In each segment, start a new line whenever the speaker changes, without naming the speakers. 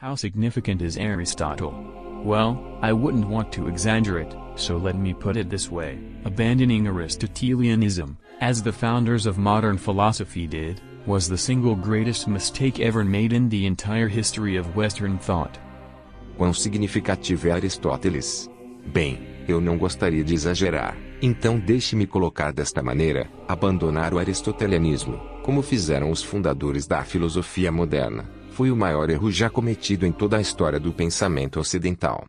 How significant is Aristotle? Well, I wouldn't want to exaggerate, so let me put it this way abandoning Aristotelianism, as the founders of modern philosophy did, was the single greatest mistake ever made in the entire history of Western thought.
Quão significativo é Aristóteles? Bem, eu não gostaria de exagerar, então deixe-me colocar desta maneira: abandonar o aristotelianismo, como fizeram os fundadores da filosofia moderna, foi o maior erro já cometido em toda a história do pensamento ocidental.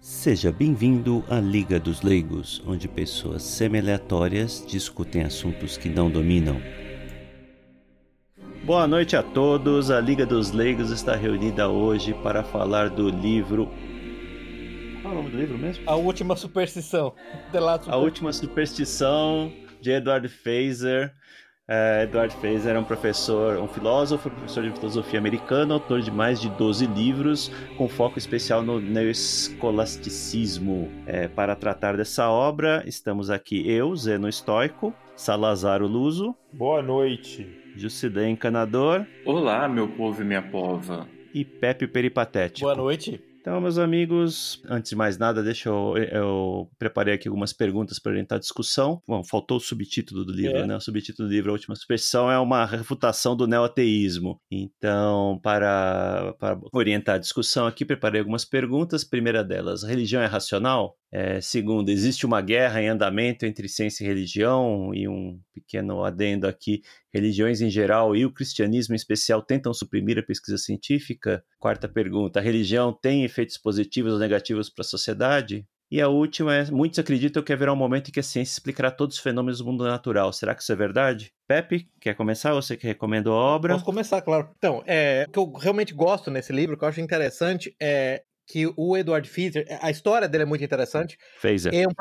Seja bem-vindo à Liga dos Leigos, onde pessoas semi-aleatórias discutem assuntos que não dominam.
Boa noite a todos. A Liga dos Leigos está reunida hoje para falar do livro. Qual é o nome do livro mesmo?
A Última Superstição.
A Última Superstição de Edward Fazer. Uh, Edward Fraser é um professor, um filósofo, professor de filosofia americano, autor de mais de 12 livros, com foco especial no neoescolasticismo. É, para tratar dessa obra, estamos aqui eu, Zeno Estoico, Salazar Luso.
Boa noite.
Jucidê Encanador.
Olá, meu povo e minha pova.
E Pepe Peripatético.
Boa noite.
Então, meus amigos, antes de mais nada, deixa eu. Eu preparei aqui algumas perguntas para orientar a discussão. Bom, faltou o subtítulo do livro, é. né? O subtítulo do livro, A Última Superstição, é uma refutação do neoateísmo. Então, para, para orientar a discussão aqui, preparei algumas perguntas. Primeira delas: a religião é racional? É, segundo, existe uma guerra em andamento entre ciência e religião, e um pequeno adendo aqui: religiões em geral e o cristianismo em especial tentam suprimir a pesquisa científica? Quarta pergunta: a religião tem efeitos positivos ou negativos para a sociedade? E a última é: muitos acreditam que haverá um momento em que a ciência explicará todos os fenômenos do mundo natural. Será que isso é verdade? Pepe, quer começar? Você que recomendou a obra?
Posso começar, claro. Então, é, o que eu realmente gosto nesse livro, que eu acho interessante, é que o Edward Fizer, a história dele é muito interessante.
Fazer.
É um,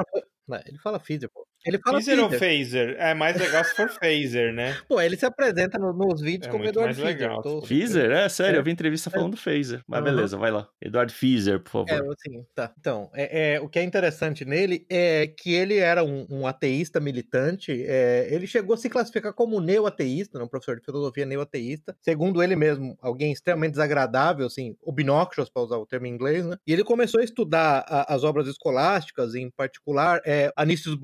ele fala Fizer, pô. Ele fala
Phaser ou Phaser? É mais legal se for Phaser, né?
Pô, ele se apresenta no, nos vídeos
é
como Eduardo
Phaser.
Tô... Phaser? É, sério, é. eu vi entrevista falando é. Phaser. Mas uhum. beleza, vai lá. Eduardo Phaser, por favor.
É, assim, tá. Então, é, é, o que é interessante nele é que ele era um, um ateísta militante. É, ele chegou a se classificar como neo-ateísta, né, um professor de filosofia neo-ateísta. Segundo ele mesmo, alguém extremamente desagradável, assim, obnoxious, para usar o termo em inglês, né? E ele começou a estudar a, as obras escolásticas, em particular, é, Anícios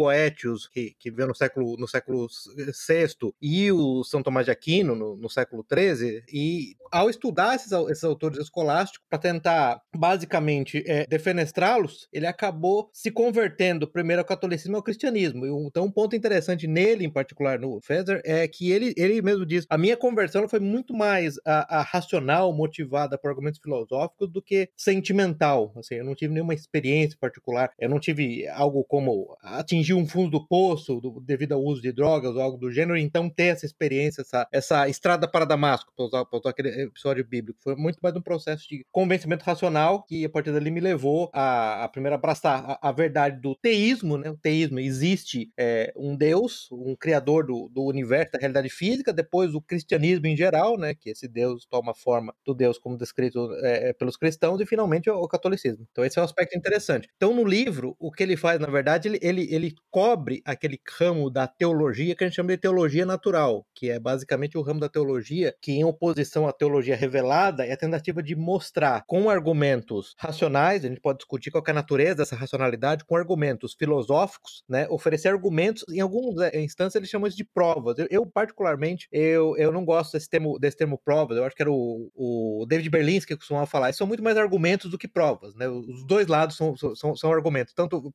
Que, que veio no século, no século VI, e o São Tomás de Aquino, no, no século XIII, e ao estudar esses, esses autores escolásticos, para tentar, basicamente, é, defenestrá-los, ele acabou se convertendo primeiro ao catolicismo e ao cristianismo. Então, um ponto interessante nele, em particular, no Fezer, é que ele, ele mesmo diz: a minha conversão foi muito mais a, a racional, motivada por argumentos filosóficos, do que sentimental. Assim, eu não tive nenhuma experiência particular, eu não tive algo como atingir um fundo do poço do, devido ao uso de drogas ou algo do gênero, então ter essa experiência, essa, essa estrada para Damasco, para usar, usar aquele episódio bíblico. Foi muito mais um processo de convencimento racional que a partir dali me levou a, a primeiro abraçar a, a, verdade do teísmo, né? O teísmo existe é, um Deus, um criador do, do universo, da realidade física, depois o cristianismo em geral, né? Que esse Deus toma forma do Deus como descrito é, pelos cristãos e finalmente o, o catolicismo. Então esse é um aspecto interessante. Então no livro, o que ele faz, na verdade, ele, ele, ele cobre aquele ramo da teologia que a gente chama de teologia natural, que é basicamente o ramo da teologia que, em oposição à teologia revelada, é a tentativa de mostrar com argumentos racionais, a gente pode discutir qual é a natureza dessa racionalidade, com argumentos filosóficos, né, oferecer argumentos, em algumas é, instâncias eles chamam isso de provas. Eu, particularmente, eu, eu não gosto desse termo, desse termo provas, eu acho que era o, o David Berlinski que costumava falar, isso são muito mais argumentos do que provas, né, os dois lados são, são, são argumentos, tanto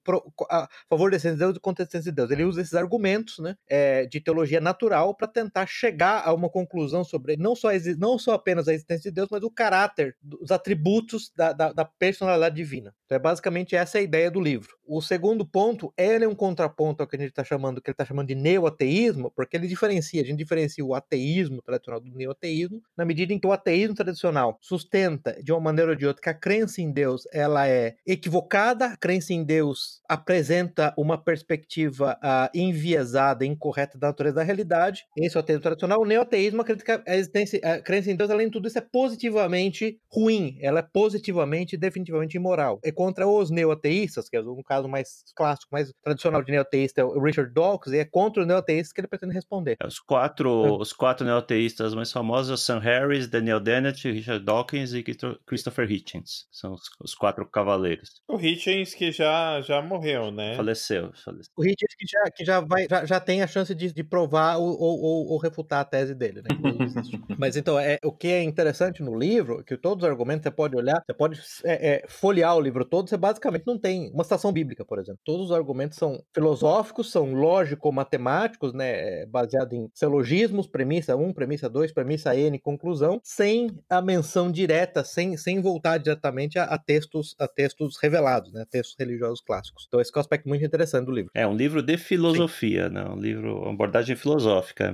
a favor da essência de Deus e contra a essência de Deus. Ele usa esses argumentos né, é, de teologia natural para tentar chegar a uma conclusão sobre não só, não só apenas a existência de Deus, mas o caráter, os atributos da, da, da personalidade divina. Então é basicamente essa a ideia do livro. O segundo ponto, ele é um contraponto ao que a gente está chamando, que ele está chamando de neo-ateísmo, porque ele diferencia, a gente diferencia o ateísmo tradicional do neo-ateísmo, na medida em que o ateísmo tradicional sustenta, de uma maneira ou de outra, que a crença em Deus ela é equivocada, a crença em Deus apresenta uma perspectiva perspectiva uh, enviesada, incorreta da natureza da realidade. Esse é o ateísmo tradicional. O neoateísmo acredita que a, existência, a crença em Deus, além de tudo isso, é positivamente ruim. Ela é positivamente, definitivamente imoral. É contra os neoateístas, que é um caso mais clássico, mais tradicional de neoateísta, é o Richard Dawkins, e é contra os neoateístas que ele pretende responder.
É, os quatro, é. os quatro neoateístas mais famosos, Sam Harris, Daniel Dennett, Richard Dawkins e Christopher Hitchens. São os, os quatro cavaleiros.
O Hitchens que já, já morreu, né?
Faleceu. faleceu.
O Hitchens que já, que já, vai, já, já tem a chance de, de provar ou, ou, ou, refutar a tese dele, né? Mas então, é, o que é interessante no livro, que todos os argumentos você pode olhar, você pode é, é, folhear o livro todo, você basicamente não tem uma citação bíblica, por exemplo. Todos os argumentos são filosóficos, são lógico-matemáticos, né? É, baseado em silogismos, premissa 1, premissa 2, premissa N, conclusão, sem a menção direta, sem, sem voltar diretamente a, a textos a textos revelados, né? Textos religiosos clássicos. Então esse é um aspecto muito interessante do livro.
É um livro de filosofia, Sim. né? Um livro, uma abordagem filosófica.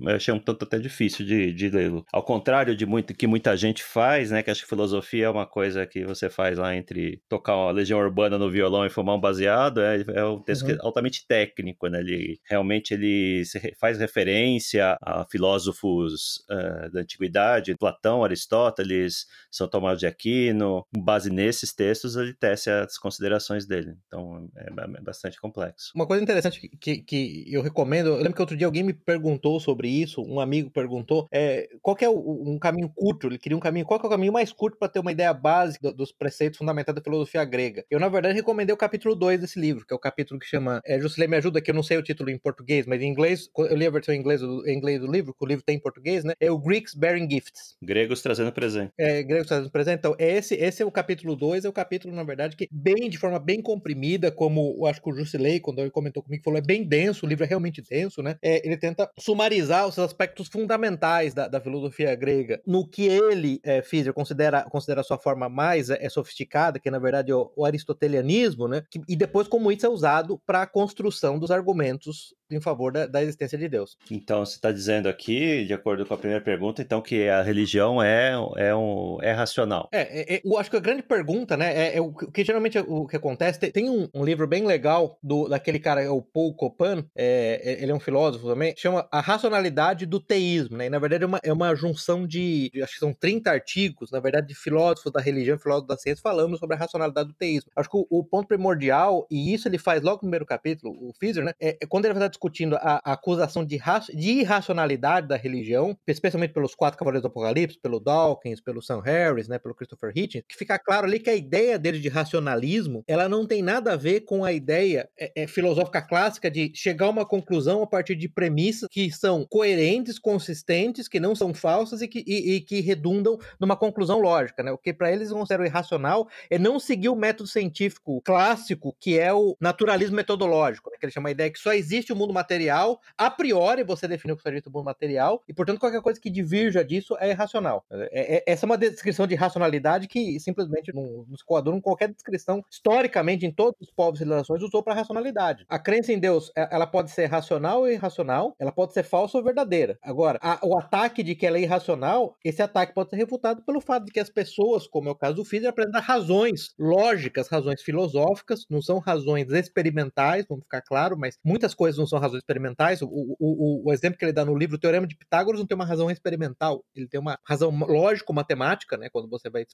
Eu achei um tanto até difícil de, de lê-lo. Ao contrário de muito que muita gente faz, né? Que acho que filosofia é uma coisa que você faz lá entre tocar uma legião urbana no violão e fumar um baseado. É, é um texto uhum. altamente técnico, né? Ele realmente ele faz referência a filósofos uh, da antiguidade, Platão, Aristóteles, São Tomás de Aquino. Com base nesses textos, ele tece as considerações dele. Então é, é bastante complexo.
Uma coisa interessante que, que eu recomendo, eu lembro que outro dia alguém me perguntou sobre isso, um amigo perguntou, é, qual é o, um caminho curto, ele queria um caminho, qual é o caminho mais curto para ter uma ideia básica dos preceitos fundamentais da filosofia grega? Eu, na verdade, recomendei o capítulo 2 desse livro, que é o capítulo que chama, é, Juscelê me ajuda, que eu não sei o título em português, mas em inglês, eu li a versão em inglês, do, em inglês do livro, que o livro tem em português, né? É o Greeks Bearing Gifts.
Gregos trazendo presente.
É, gregos trazendo presente. Então, é esse, esse é o capítulo 2, é o capítulo, na verdade, que bem, de forma bem comprimida, como eu acho que o Jusilei, quando ele comentou comigo, falou, é bem denso, o livro é realmente denso, né? É, ele tenta sumarizar os aspectos fundamentais da, da filosofia grega no que ele, é, Fischer, considera, considera a sua forma mais é, sofisticada, que é, na verdade, o, o aristotelianismo, né? Que, e depois como isso é usado para a construção dos argumentos em favor da, da, existência de Deus.
Então, você está dizendo aqui, de acordo com a primeira pergunta, então que a religião é, é, um, é racional.
É, é, é eu acho que a grande pergunta, né, é, é o que geralmente é o que acontece, tem, tem um, um, livro bem legal do, daquele cara, é o Paul Copan, é, ele é um filósofo também, chama A Racionalidade do Teísmo, né, e na verdade é uma, é uma junção de, acho que são 30 artigos, na verdade, de filósofos da religião, filósofos da ciência, falando sobre a racionalidade do teísmo. Acho que o, o ponto primordial, e isso ele faz logo no primeiro capítulo, o Fischer, né, é, quando ele vai estar discutindo a, a acusação de, de irracionalidade da religião, especialmente pelos quatro cavaleiros do Apocalipse, pelo Dawkins, pelo Sam Harris, né, pelo Christopher Hitchens, que fica claro ali que a ideia dele de racionalismo, ela não tem nada a ver com a ideia é, é, filosófica clássica de chegar a uma conclusão a partir de premissas que são coerentes, consistentes, que não são falsas e que, e, e que redundam numa conclusão lógica, né? O que para eles consideram irracional é não seguir o método científico clássico, que é o naturalismo metodológico, né? que ele chama a ideia que só existe o mundo material a priori você definiu que seja bom material, e portanto qualquer coisa que divirja disso é irracional. É, é, essa é uma descrição de racionalidade que simplesmente não, não se coaduna com qualquer descrição, historicamente, em todos os povos e civilizações, usou para racionalidade. A crença em Deus, é, ela pode ser racional ou irracional, ela pode ser falsa ou verdadeira. Agora, a, o ataque de que ela é irracional, esse ataque pode ser refutado pelo fato de que as pessoas, como é o caso do Fizer, apresentam razões lógicas, razões filosóficas, não são razões experimentais, vamos ficar claro, mas muitas coisas não são razões experimentais. O, o, o, exemplo que ele dá no livro, o Teorema de Pitágoras, não tem uma razão experimental, ele tem uma razão lógico-matemática, né? Quando você vai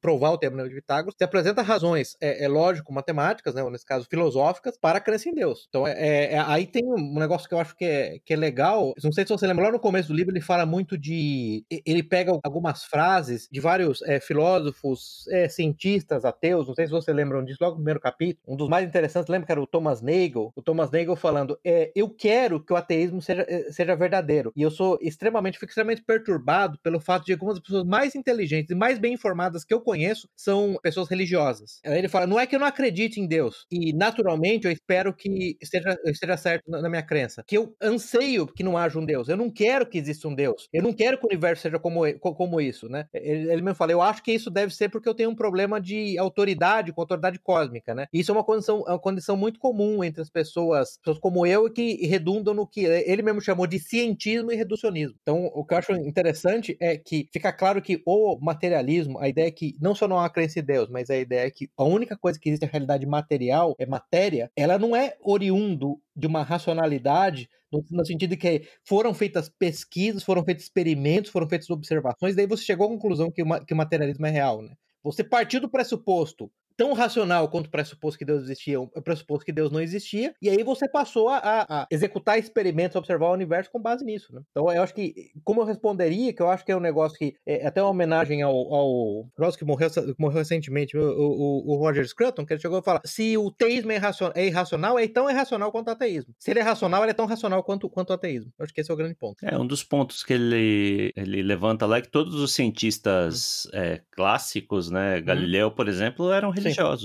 provar o Teorema de Pitágoras, você apresenta razões é, é lógico-matemáticas, né? Ou nesse caso, filosóficas, para a crença em Deus. Então, é, é, é, aí tem um negócio que eu acho que é, que é legal. Não sei se você lembra, lá no começo do livro ele fala muito de. Ele pega algumas frases de vários é, filósofos, é, cientistas, ateus, não sei se você lembram disso, logo no primeiro capítulo. Um dos mais interessantes, lembra que era o Thomas Nagel? O Thomas Nagel falando: é, Eu quero que o ateísmo seja, eh, seja verdadeiro. E eu sou extremamente, fico extremamente perturbado pelo fato de algumas pessoas mais inteligentes e mais bem informadas que eu conheço são pessoas religiosas. Aí ele fala: não é que eu não acredite em Deus. E naturalmente eu espero que esteja, esteja certo na minha crença. Que eu anseio que não haja um Deus. Eu não quero que exista um Deus. Eu não quero que o universo seja como, como isso, né? Ele, ele me fala: eu acho que isso deve ser porque eu tenho um problema de autoridade com autoridade cósmica, né? Isso é uma condição, é uma condição muito comum entre as pessoas, pessoas como eu, que que redundam no que ele mesmo chamou de cientismo e reducionismo. Então, o que eu acho interessante é que fica claro que o materialismo, a ideia é que não só não há crença em Deus, mas a ideia é que a única coisa que existe é a realidade material, é matéria, ela não é oriundo de uma racionalidade no, no, sentido de que foram feitas pesquisas, foram feitos experimentos, foram feitas observações, daí você chegou à conclusão que o, que o materialismo é real, né? Você partiu do pressuposto tão racional quanto o pressuposto que Deus existia, o pressuposto que Deus não existia, e aí você passou a, a, executar experimentos, observar o universo com base nisso, né? Então eu acho que, como eu responderia, que eu acho que é um negócio que é até uma homenagem ao, ao nosso que morreu, morreu recentemente, o, o, o, Roger Scruton, que ele chegou a falar, se o teísmo é irracional, é irracional, é tão irracional quanto o ateísmo. Se ele é racional, ele é tão racional quanto, quanto o ateísmo. Eu acho que esse é o grande ponto.
É, um dos pontos que ele, ele levanta lá é que todos os cientistas hum. é, clássicos, né, hum. Galileu, por exemplo, eram religiosos.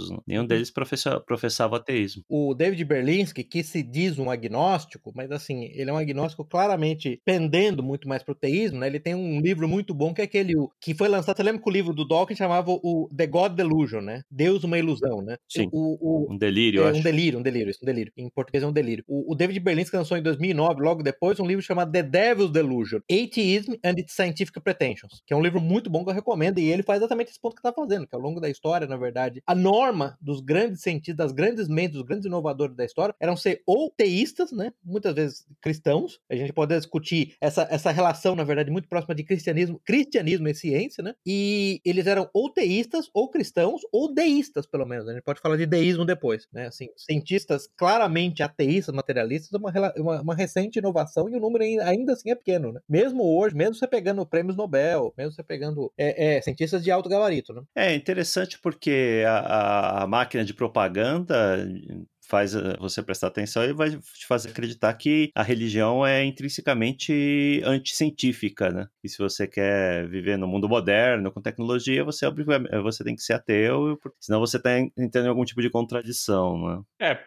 Né? Nenhum uhum. deles professa, professava ateísmo.
O David Berlinski, que se diz um agnóstico, mas assim, ele é um agnóstico claramente pendendo muito mais pro teísmo, né? Ele tem um livro muito bom que é aquele que foi lançado, você lembra que o livro do Dawkins chamava o The God Delusion, né? Deus uma ilusão, né?
Sim. O, o, um delírio,
é,
acho.
Um delírio, um delírio, isso, um delírio. Em português é um delírio. O, o David Berlinski lançou em 2009, logo depois, um livro chamado The Devil's Delusion: Atheism and its Scientific Pretensions, que é um livro muito bom que eu recomendo e ele faz exatamente esse ponto que tá fazendo, que ao longo da história, na verdade, a norma dos grandes cientistas, das grandes mentes, dos grandes inovadores da história, eram ser ou teístas, né? Muitas vezes cristãos. A gente pode discutir essa, essa relação, na verdade, muito próxima de cristianismo, cristianismo e ciência, né? E eles eram ou teístas, ou cristãos, ou deístas, pelo menos. A gente pode falar de deísmo depois, né? Assim, cientistas claramente ateístas, materialistas, uma, uma, uma recente inovação e o número ainda assim é pequeno, né? Mesmo hoje, mesmo você pegando prêmios Nobel, mesmo você pegando é, é, cientistas de alto gabarito, né?
É interessante porque a, a máquina de propaganda faz eh, você prestar atenção e vai te fazer acreditar que a religião é intrinsecamente anticientífica, né? E se você quer viver no mundo moderno, com tecnologia, você, você tem que ser ateu, senão você está entrando em algum tipo de contradição, né?
É,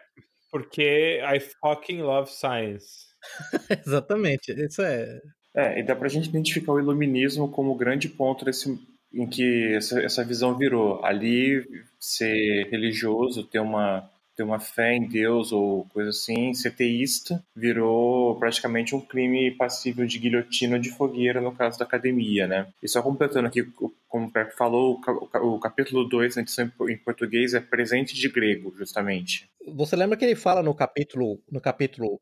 porque I fucking love science.
Exatamente, isso é...
É, e dá pra gente identificar o iluminismo como grande ponto desse em que essa, essa visão virou. Ali, ser religioso, ter uma, ter uma fé em Deus ou coisa assim, ser teísta, virou praticamente um crime passível de guilhotina de fogueira no caso da academia, né? E só completando aqui, como o Pepe falou, o capítulo 2 na edição em português é presente de grego, justamente.
Você lembra que ele fala no capítulo no capítulo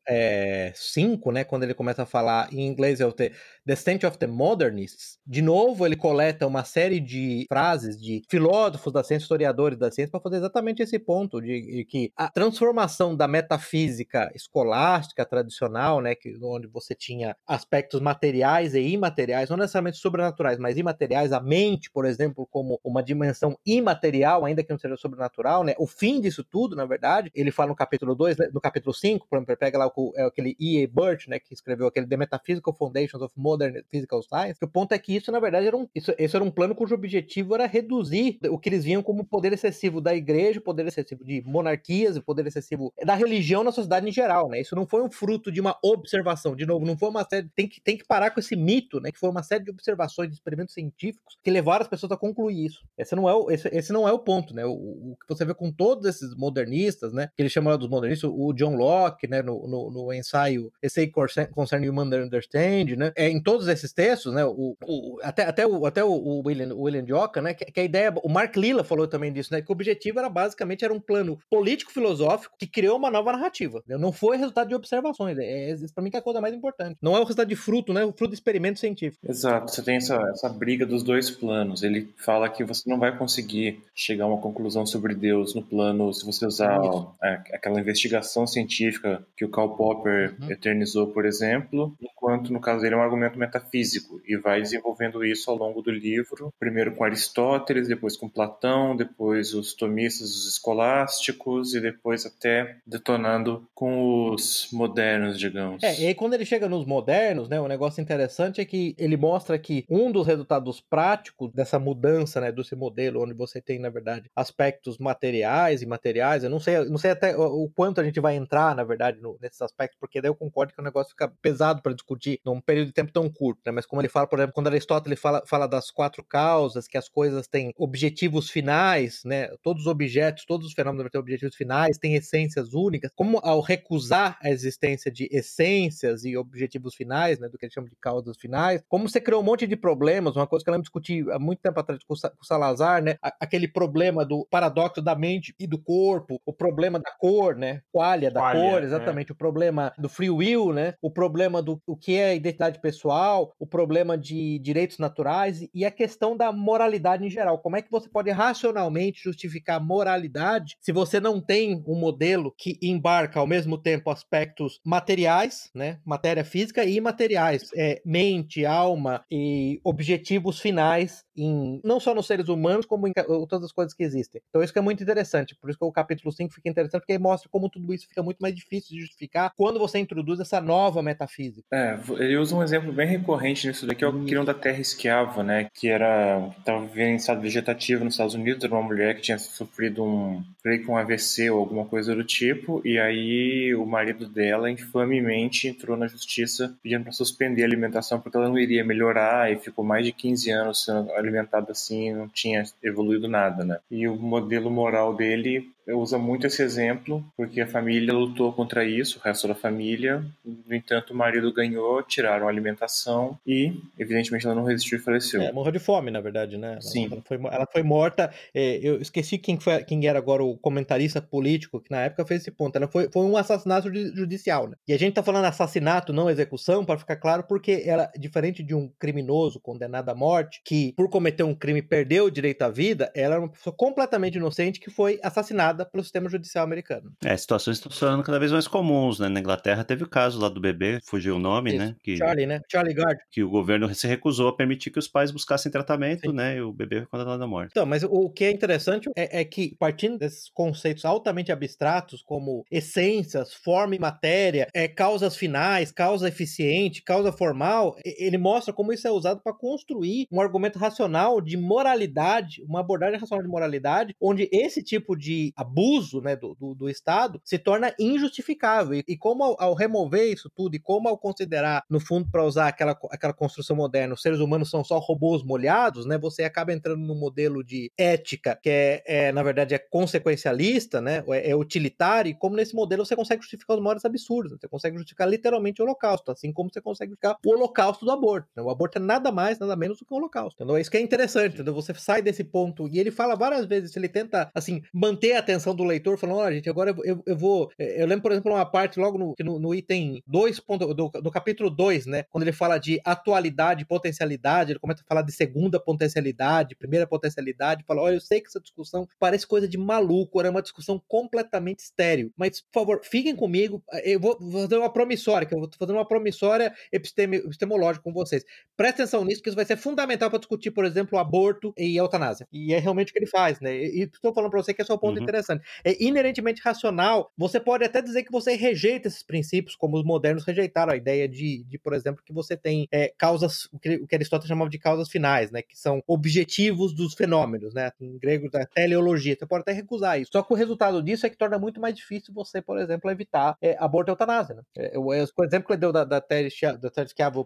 5, é, né, quando ele começa a falar em inglês é o The, the State of the Modernists. De novo, ele coleta uma série de frases de filósofos da ciência, historiadores da ciência, para fazer exatamente esse ponto de, de, que a transformação da metafísica escolástica tradicional, né, que, onde você tinha aspectos materiais e imateriais, não necessariamente sobrenaturais, mas imateriais, a mente, por exemplo, como uma dimensão imaterial, ainda que não seja sobrenatural, né, o fim disso tudo, na verdade, ele fala no capítulo 2, né, no capítulo 5, por exemplo, pega lá o, é aquele E.A. Burt, né, que escreveu aquele The Metaphysical Foundations of Modern Physical Science, que o ponto é que isso, na verdade, era um, isso, isso era um plano cujo objetivo era reduzir o que eles viam como poder excessivo da igreja, poder excessivo de monarquias, poder excessivo da religião na sociedade em geral, né? Isso não foi um fruto de uma observação, de novo, não foi uma série, tem que, tem que parar com esse mito, né, que foi uma série de observações, de experimentos científicos que levaram as pessoas a concluir isso. Esse não é o, esse, esse não é o ponto, né? O, o que você vê com todos esses modernistas, né, né? Que ele chama lá dos modernistas, o John Locke, né? No, no, no ensaio Essay Concerning Human Understanding, né? É, em todos esses textos, né? O, o, até, até, o, até o William, o William Dioca, né? Que, que, a ideia, o Mark Lilla falou também disso, né? Que o objetivo era basicamente era um plano político-filosófico que criou uma nova narrativa. Né? Não foi resultado de observações. É, é para mim que é a coisa mais importante. Não é o resultado de fruto, né? O fruto de experimento científico.
Exato. Você tem essa, essa briga dos dois planos. Ele fala que você não vai conseguir chegar a uma conclusão sobre Deus no plano se você usar é, aquela investigação científica que o Karl Popper uhum. eternizou, por exemplo, enquanto no caso dele é um argumento metafísico e vai desenvolvendo isso ao longo do livro, primeiro com Aristóteles, depois com Platão, depois os tomistas, os escolásticos e depois até detonando com os modernos, digamos.
É, e aí quando ele chega nos modernos, né, o um negócio interessante é que ele mostra que um dos resultados práticos dessa mudança, né, desse modelo onde você tem, na verdade, aspectos materiais e materiais, eu não sei, não sei até o quanto a gente vai entrar, na verdade, no, nesses aspectos, porque daí eu concordo que o negócio fica pesado para discutir num período de tempo tão curto, né? Mas como ele fala, por exemplo, quando Aristóteles fala, fala das quatro causas, que as coisas têm objetivos finais, né? Todos os objetos, todos os fenômenos têm objetivos finais, têm essências únicas. Como ao recusar a existência de essências e objetivos finais, né? Do que ele chama de causas finais, como você criou um monte de problemas, uma coisa que lembro discutir há muito tempo atrás com o Salazar, né? Aquele problema do paradoxo da mente e do corpo, o problema da cor, né? Qualia da
Qualia,
cor,
é.
exatamente. O problema do free will, né? O problema do o que é identidade pessoal, o problema de direitos naturais e a questão da moralidade em geral. Como é que você pode racionalmente justificar moralidade se você não tem um modelo que embarca ao mesmo tempo aspectos materiais, né? Matéria física e imateriais, é, mente, alma e objetivos finais em não só nos seres humanos, como em todas as coisas que existem. Então isso que é muito interessante. Por isso que o capítulo 5 fica interessante, porque mostra como tudo isso fica muito mais difícil de justificar quando você introduz essa nova metafísica.
É, ele usa um exemplo bem recorrente nisso daqui, é o questão da terra esquiava, né? Que era. estava vivendo em estado vegetativo nos Estados Unidos, era uma mulher que tinha sofrido um. creio que um AVC ou alguma coisa do tipo, e aí o marido dela, infamemente, entrou na justiça pedindo para suspender a alimentação porque ela não iria melhorar e ficou mais de 15 anos sendo alimentada assim não tinha evoluído nada, né? E o modelo moral dele usa muito esse exemplo, porque a família lutou contra isso, o resto da família. No entanto, o marido ganhou, tiraram a alimentação e, evidentemente, ela não resistiu e faleceu.
É, morreu de fome, na verdade, né?
Sim.
Ela foi, ela foi morta. é, eu esqueci quem, foi, quem era agora o comentarista político que na época fez esse ponto. Ela foi, foi um assassinato judi- judicial, né? E a gente tá falando assassinato, não execução, para ficar claro, porque ela, diferente de um criminoso condenado à morte, que por cometer um crime perdeu o direito à vida, ela era uma pessoa completamente inocente que foi assassinada pelo sistema judicial americano.
É, situações estão se tornando cada vez mais comuns, né? Na Inglaterra teve o caso lá do bebê, fugiu o nome,
Isso.
né? Que,
Charlie, né? Charlie Gard.
que o governo se recusou a permitir que os pais buscassem tratamento,
Sim.
né? E o bebê foi condenado à morte.
Então, mas o que é interessante é, é que, partindo desses conceitos altamente abstratos, como essências, forma e matéria, é, causas finais, causa eficiente, causa formal, ele mostra como isso é usado para construir um argumento racional de moralidade, uma abordagem racional de moralidade, onde esse tipo de abuso né, do, do, do Estado se torna injustificável. E, e como ao, ao remover isso tudo, e como ao considerar, no fundo, para usar aquela, aquela construção moderna, os seres humanos são só robôs molhados, né? Você acaba entrando num modelo de ética que é, é, na verdade, é consequencialista, né? É, é utilitário, e como nesse modelo você consegue justificar os maiores absurdos. né? Você consegue justificar literalmente o holocausto, assim como você consegue justificar o holocausto do aborto. né? O aborto é nada mais, nada menos do que um holocausto. Entendeu? Isso que é interessante, entendeu? Você sai desse ponto, e ele fala várias vezes, ele tenta, assim, manter a atenção do leitor, falando, olha, gente, agora eu, eu, vou... Eu lembro, por exemplo, uma parte logo no, no, no item 2, ponto, do, do capítulo 2, né? Quando ele fala de atualidade potencialidade, ele começa a falar de segunda potencialidade, primeira potencialidade, fala, olha, eu sei que essa discussão parece coisa de maluco, era uma discussão completamente estéril, mas, por favor, fiquem comigo, eu vou fazer uma promissória, que eu vou fazer uma promissória episteme, epistemológica com vocês. Presta atenção nisso, que isso vai ser fundamental para discutir, por exemplo, aborto e eutanásia. E é realmente o que ele faz, né? E estou falando para você que esse é o ponto
Uhum.
interessante. É inerentemente racional. Você pode até dizer que você rejeita esses princípios, como os modernos rejeitaram a ideia de, de por exemplo, que você tem é, causas, o que, o que Aristóteles chamava de causas finais, né? Que são objetivos dos fenômenos, né? Em grego, da teleologia. Você pode até recusar isso. Só que o resultado disso é que torna muito mais difícil você, por exemplo, evitar é, aborto e eutanásia, né? É, o exemplo que ele deu da, da Teres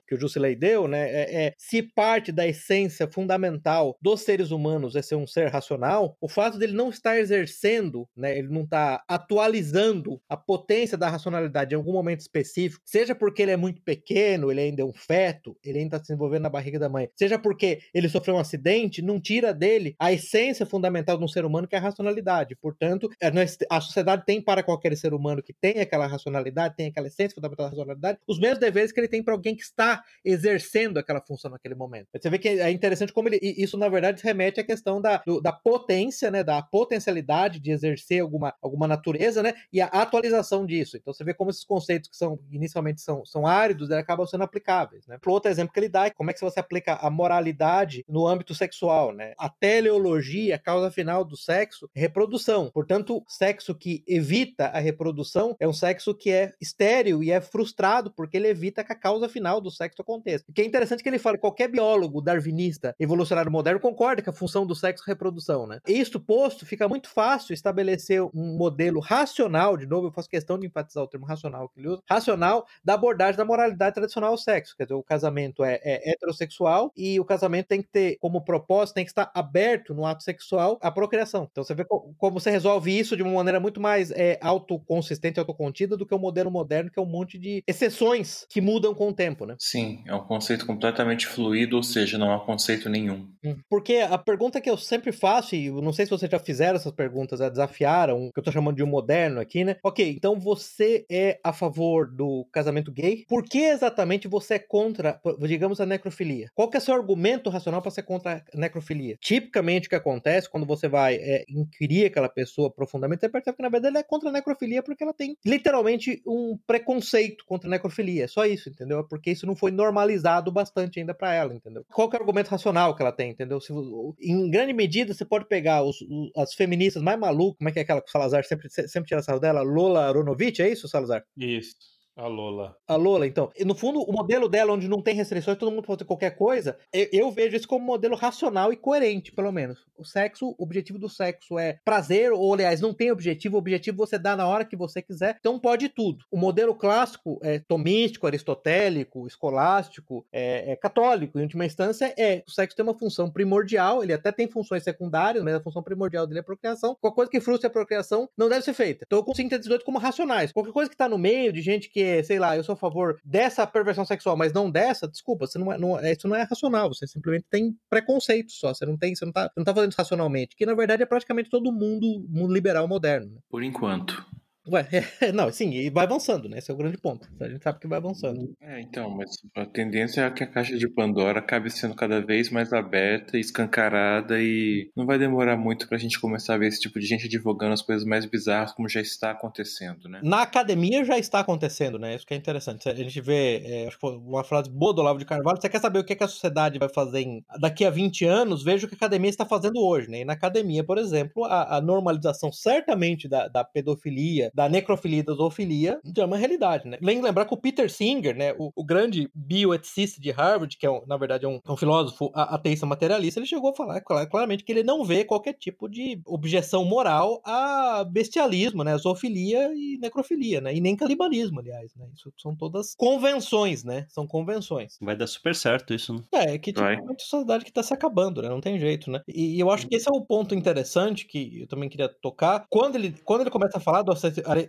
que o Jusilei deu, né? É, é, se parte da essência fundamental dos seres humanos é ser um ser racional, o fato dele não estar exercendo, né? Ele não está atualizando a potência da racionalidade em algum momento específico, seja porque ele é muito pequeno, ele ainda é um feto, ele ainda está se desenvolvendo na barriga da mãe, seja porque ele sofreu um acidente, não tira dele a essência fundamental de um ser humano, que é a racionalidade. Portanto, é, nós- a sociedade tem para qualquer ser humano que tem aquela racionalidade, tem aquela essência fundamental da racionalidade, os mesmos deveres que ele tem para alguém que está exercendo aquela função naquele momento. Você vê que é interessante como ele, isso, na verdade, remete à questão da, do- da potência, né, da potencialidade de exercer alguma, alguma natureza, né, e a atualização disso. Então você vê como esses conceitos que são inicialmente são, são áridos, né, acabam sendo aplicáveis, né. Outro exemplo que ele dá é como é que você aplica a moralidade no âmbito sexual, né. A teleologia, a causa final do sexo, é reprodução. Portanto, sexo que evita a reprodução é um sexo que é estéril e é frustrado porque ele evita que a causa final do sexo aconteça. O que é interessante que ele fala, qualquer biólogo darwinista evolucionário moderno concorda que a função do sexo é reprodução, né? Isto posto, fica muito fácil estabelecer um modelo racional, de novo, eu faço questão de enfatizar o termo racional que ele usa, racional da abordagem da moralidade tradicional ao sexo. Quer dizer, o casamento é, é heterossexual e o casamento tem que ter como propósito, tem que estar aberto no ato sexual à procriação. Então você vê como você resolve isso de uma maneira muito mais é, autoconsistente, autocontida do que o modelo moderno, que é um monte de exceções que mudam com o tempo, né?
Sim, é um conceito completamente fluido, ou seja, não há conceito nenhum.
Hum, porque a pergunta que eu sempre faço, e não sei se vocês já fizeram essas perguntas, já desafiaram, que eu tô chamando de um moderno aqui, né? Ok, então você é a favor do casamento gay? Por que exatamente você é contra, digamos, a necrofilia? Qual que é o seu argumento racional para ser contra a necrofilia? Tipicamente o que acontece quando você vai é, inquirir aquela pessoa profundamente, você percebe que na verdade ela é contra a necrofilia porque ela tem literalmente um preconceito contra a necrofilia. É só isso, entendeu? É porque isso não foi normalizado bastante ainda para ela, entendeu? Qual que é o argumento racional que ela tem, entendeu? Se, em grande medida, você pode pegar os, os, as feministas mais malucas, como é que é aquela que o Salazar sempre, sempre tira sarro dela? Lola Aronovich, é isso, Salazar?
Isso. A Lola.
A Lola, então. No fundo, o modelo dela, onde não tem restrições, todo mundo pode fazer qualquer coisa, eu, eu, vejo isso como um modelo racional e coerente, pelo menos. O sexo, o objetivo do sexo é prazer, ou aliás, não tem objetivo, o objetivo você dá na hora que você quiser, então pode tudo. O modelo clássico é tomístico, aristotélico, escolástico, é, é católico, em última instância, é o sexo tem uma função primordial, ele até tem funções secundárias, mas a função primordial dele é a procriação. Qualquer coisa que frustre a procriação não deve ser feita. Então eu consigo esses dois como racionais. Qualquer coisa que tá no meio de gente que sei lá, eu sou a favor dessa perversão sexual, mas não dessa, desculpa, você não é, não, é, isso não é racional, você simplesmente tem preconceito só, você não tem, você não tá, não tá fazendo isso racionalmente, que na verdade é praticamente todo mundo, mundo liberal moderno. Né?
Por enquanto.
Ué, é, não, sim, e vai avançando, né? Esse é o grande ponto. A gente sabe que vai avançando.
É, então, mas a tendência é que a caixa de Pandora acabe sendo cada vez mais aberta, escancarada e não vai demorar muito pra gente começar a ver esse tipo de gente divulgando as coisas mais bizarras como já está acontecendo, né?
Na academia já está acontecendo, né? Isso que é interessante. A gente vê, é, acho que uma frase boa do Olavo de Carvalho, você quer saber o que, é que a sociedade vai fazer em, daqui a 20 anos, veja o que a academia está fazendo hoje, né? E na academia, por exemplo, a, a normalização certamente da, da pedofilia, da necrofilia e da zoofilia já é uma realidade, né? Lembrar que o Peter Singer, né, o, o grande bioeticista de Harvard, que é, um, na verdade, é um, é um filósofo ateísta materialista, ele chegou a falar claramente que ele não vê qualquer tipo de objeção moral a bestialismo, né, zoofilia e necrofilia, né, e nem canibalismo, aliás, né, isso são todas convenções, né, são convenções.
Vai dar super certo isso, né?
É, é que tipo, é uma sociedade que tá se acabando, né, não tem jeito, né, e, e eu acho que esse é o ponto interessante que eu também queria tocar, quando ele, quando ele começa a falar do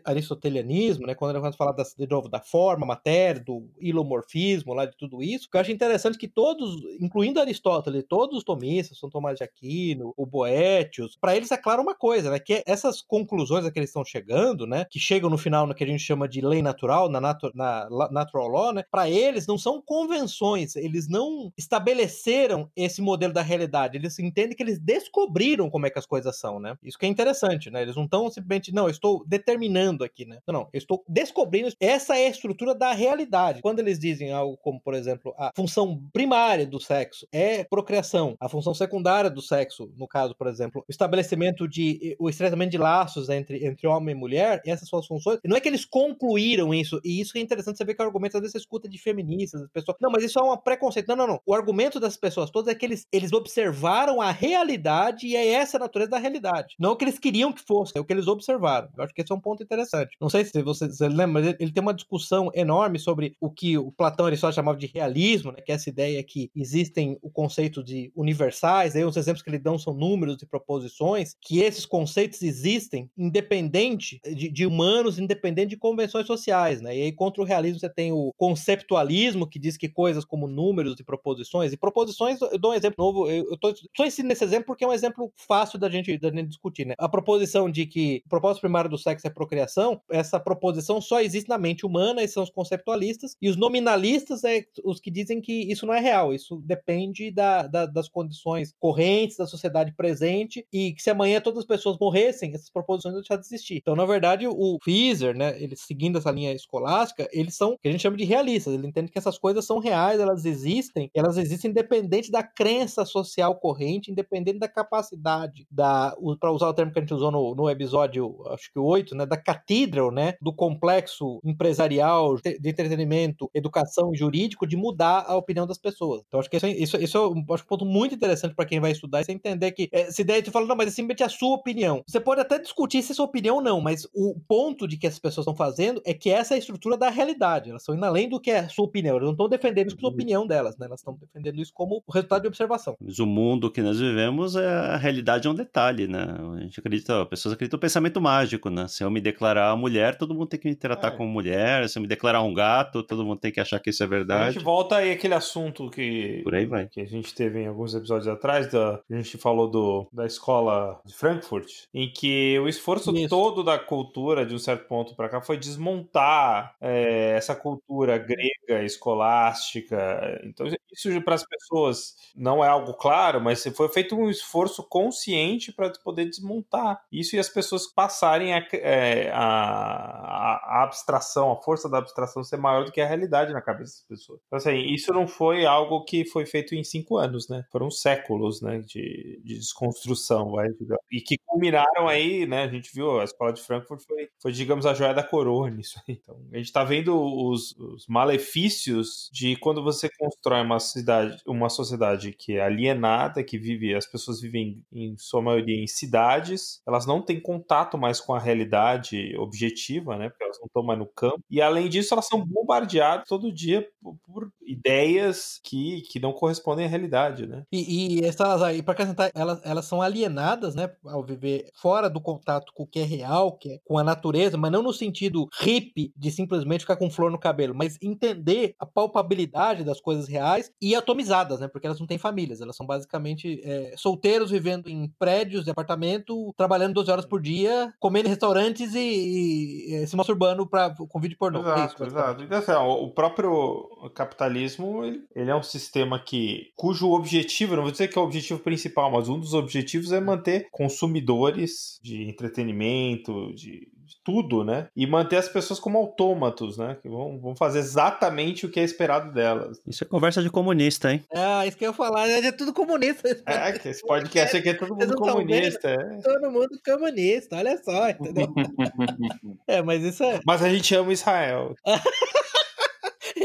aristotelianismo, né, quando a falar das, de novo da forma, matéria, do ilomorfismo, lá de tudo isso, que eu acho interessante que todos, incluindo Aristóteles, todos os tomistas, São Tomás de Aquino, o Boétios, para eles é claro uma coisa, né, que essas conclusões a que eles estão chegando, né, que chegam no final no que a gente chama de lei natural, na, natu na natural law, né, para eles não são convenções, eles não estabeleceram esse modelo da realidade, eles entendem que eles descobriram como é que as coisas são, né? Isso que é interessante, né? Eles não estão simplesmente, não, eu estou determinando aqui, né? Não, não, eu estou descobrindo. Essa é a estrutura da realidade. Quando eles dizem algo como, por exemplo, a função primária do sexo é procriação, a função secundária do sexo, no caso, por exemplo, o estabelecimento de o estreitamento de laços entre, entre homem e mulher, essas são as funções. Não é que eles concluíram isso, e isso é interessante você ver que o argumento às vezes você escuta de feministas, das pessoas. Não, mas isso é um preconceito. Não, não, não. O argumento das pessoas todas é que eles, eles observaram a realidade e é essa a natureza da realidade. Não o que eles queriam que fosse, é o que eles observaram. Eu acho que esse é um ponto interessante. Não sei se você, lembra, mas ele tem uma discussão enorme sobre o que o Platão Aristóteles chamava de realismo, né, que é essa ideia que existem o conceito de universais, aí os exemplos que ele dão são números e proposições, que esses conceitos existem independente de, de humanos, independente de convenções sociais, né? E aí contra o realismo você tem o conceptualismo, que diz que coisas como números e proposições, e proposições, eu dou um exemplo novo, eu, eu tô só esse exemplo porque é um exemplo fácil da gente, da gente discutir, né? A proposição de que o propósito primário do sexo é procriação, essa proposição só existe na mente humana, esses são os conceptualistas, e os nominalistas é os que dizem que isso não é real, isso depende da, da, das condições correntes da sociedade presente, e que se amanhã todas as pessoas morressem, essas proposições vão deixar de existir. Então, na verdade, o Fieser, né, ele seguindo essa linha escolástica, eles são o que a gente chama de realistas, ele entende que essas coisas são reais, elas existem, elas existem independente da crença social corrente, independente da capacidade da, para usar o termo que a gente usou no, no episódio, acho que o 8, né, da Cathedral, né, do complexo empresarial, de entretenimento, educação e jurídico, de mudar a opinião das pessoas. Então, acho que isso, é, isso, isso é acho um ponto muito interessante para quem vai estudar, é você entender que é, se daí tu fala, não, mas é simplesmente a sua opinião. Você pode até discutir se é sua opinião ou não, mas o ponto de que as pessoas estão fazendo é que essa é a estrutura da realidade. Elas estão indo além do que é a sua opinião. Elas não estão defendendo isso como opinião delas, né? Elas estão defendendo isso como resultado de observação.
Mas o mundo que nós vivemos, é a realidade é um detalhe, né? A gente acredita, as pessoas acreditam no pensamento mágico, né? Se eu me declarar mulher, todo mundo tem que me tratar é. como mulher. Se eu me declarar um gato, todo mundo tem que achar que isso é verdade.
A gente volta aí aquele assunto que,
Por aí vai.
que a gente teve em alguns episódios atrás, da, a gente falou do, da escola de Frankfurt, em que o esforço isso. todo da cultura, de um certo ponto para cá, foi desmontar é, essa cultura grega, escolástica. Então, isso para as pessoas não é algo claro, mas foi feito um esforço consciente para poder desmontar isso e as pessoas passarem a, é, a, a, abstração, a força da abstração ser maior do que a realidade na cabeça das pessoas. Então, assim, isso não foi algo que foi feito em cinco anos, né? Foram séculos, né, de, de desconstrução, vai, e que culminaram aí, né? A gente viu a escola de Frankfurt foi, foi digamos, a joia da coroa nisso. Então, a gente está vendo os, os malefícios de quando você constrói uma cidade, uma sociedade que é alienada, que vive, as pessoas vivem em sua maioria em cidades, elas não têm contato mais com a realidade objetiva, né? Porque elas não estão mais no campo. E além disso, elas são bombardeadas todo dia por, por ideias que, que não correspondem à realidade, né?
E, e Salazar, e para acrescentar, elas, elas são alienadas, né? Ao viver fora do contato com o que é real, que é com a natureza, mas não no sentido hippie de simplesmente ficar com flor no cabelo, mas entender a palpabilidade das coisas reais e atomizadas, né? Porque elas não têm famílias, elas são basicamente é, solteiros vivendo em prédios de apartamento, trabalhando 12 horas por dia, comendo em restaurantes e, e, e se masturbando pra, com vídeo pornô.
Exato, é isso, exato. Então, assim, o próprio capitalismo, ele, ele, é um sistema que, cujo objetivo, não vou dizer que é o objetivo principal, mas um dos objetivos é manter consumidores de entretenimento, de tudo, né? E manter as pessoas como autômatos, né? Que vão, vão fazer exatamente o que é esperado delas.
Isso é conversa de comunista, hein?
Ah, isso que eu ia falar, é tudo comunista.
É, que esse podcast aqui é todo mundo comunista. É.
Todo mundo comunista, olha só, entendeu? é, mas isso é.
Mas a gente ama Israel.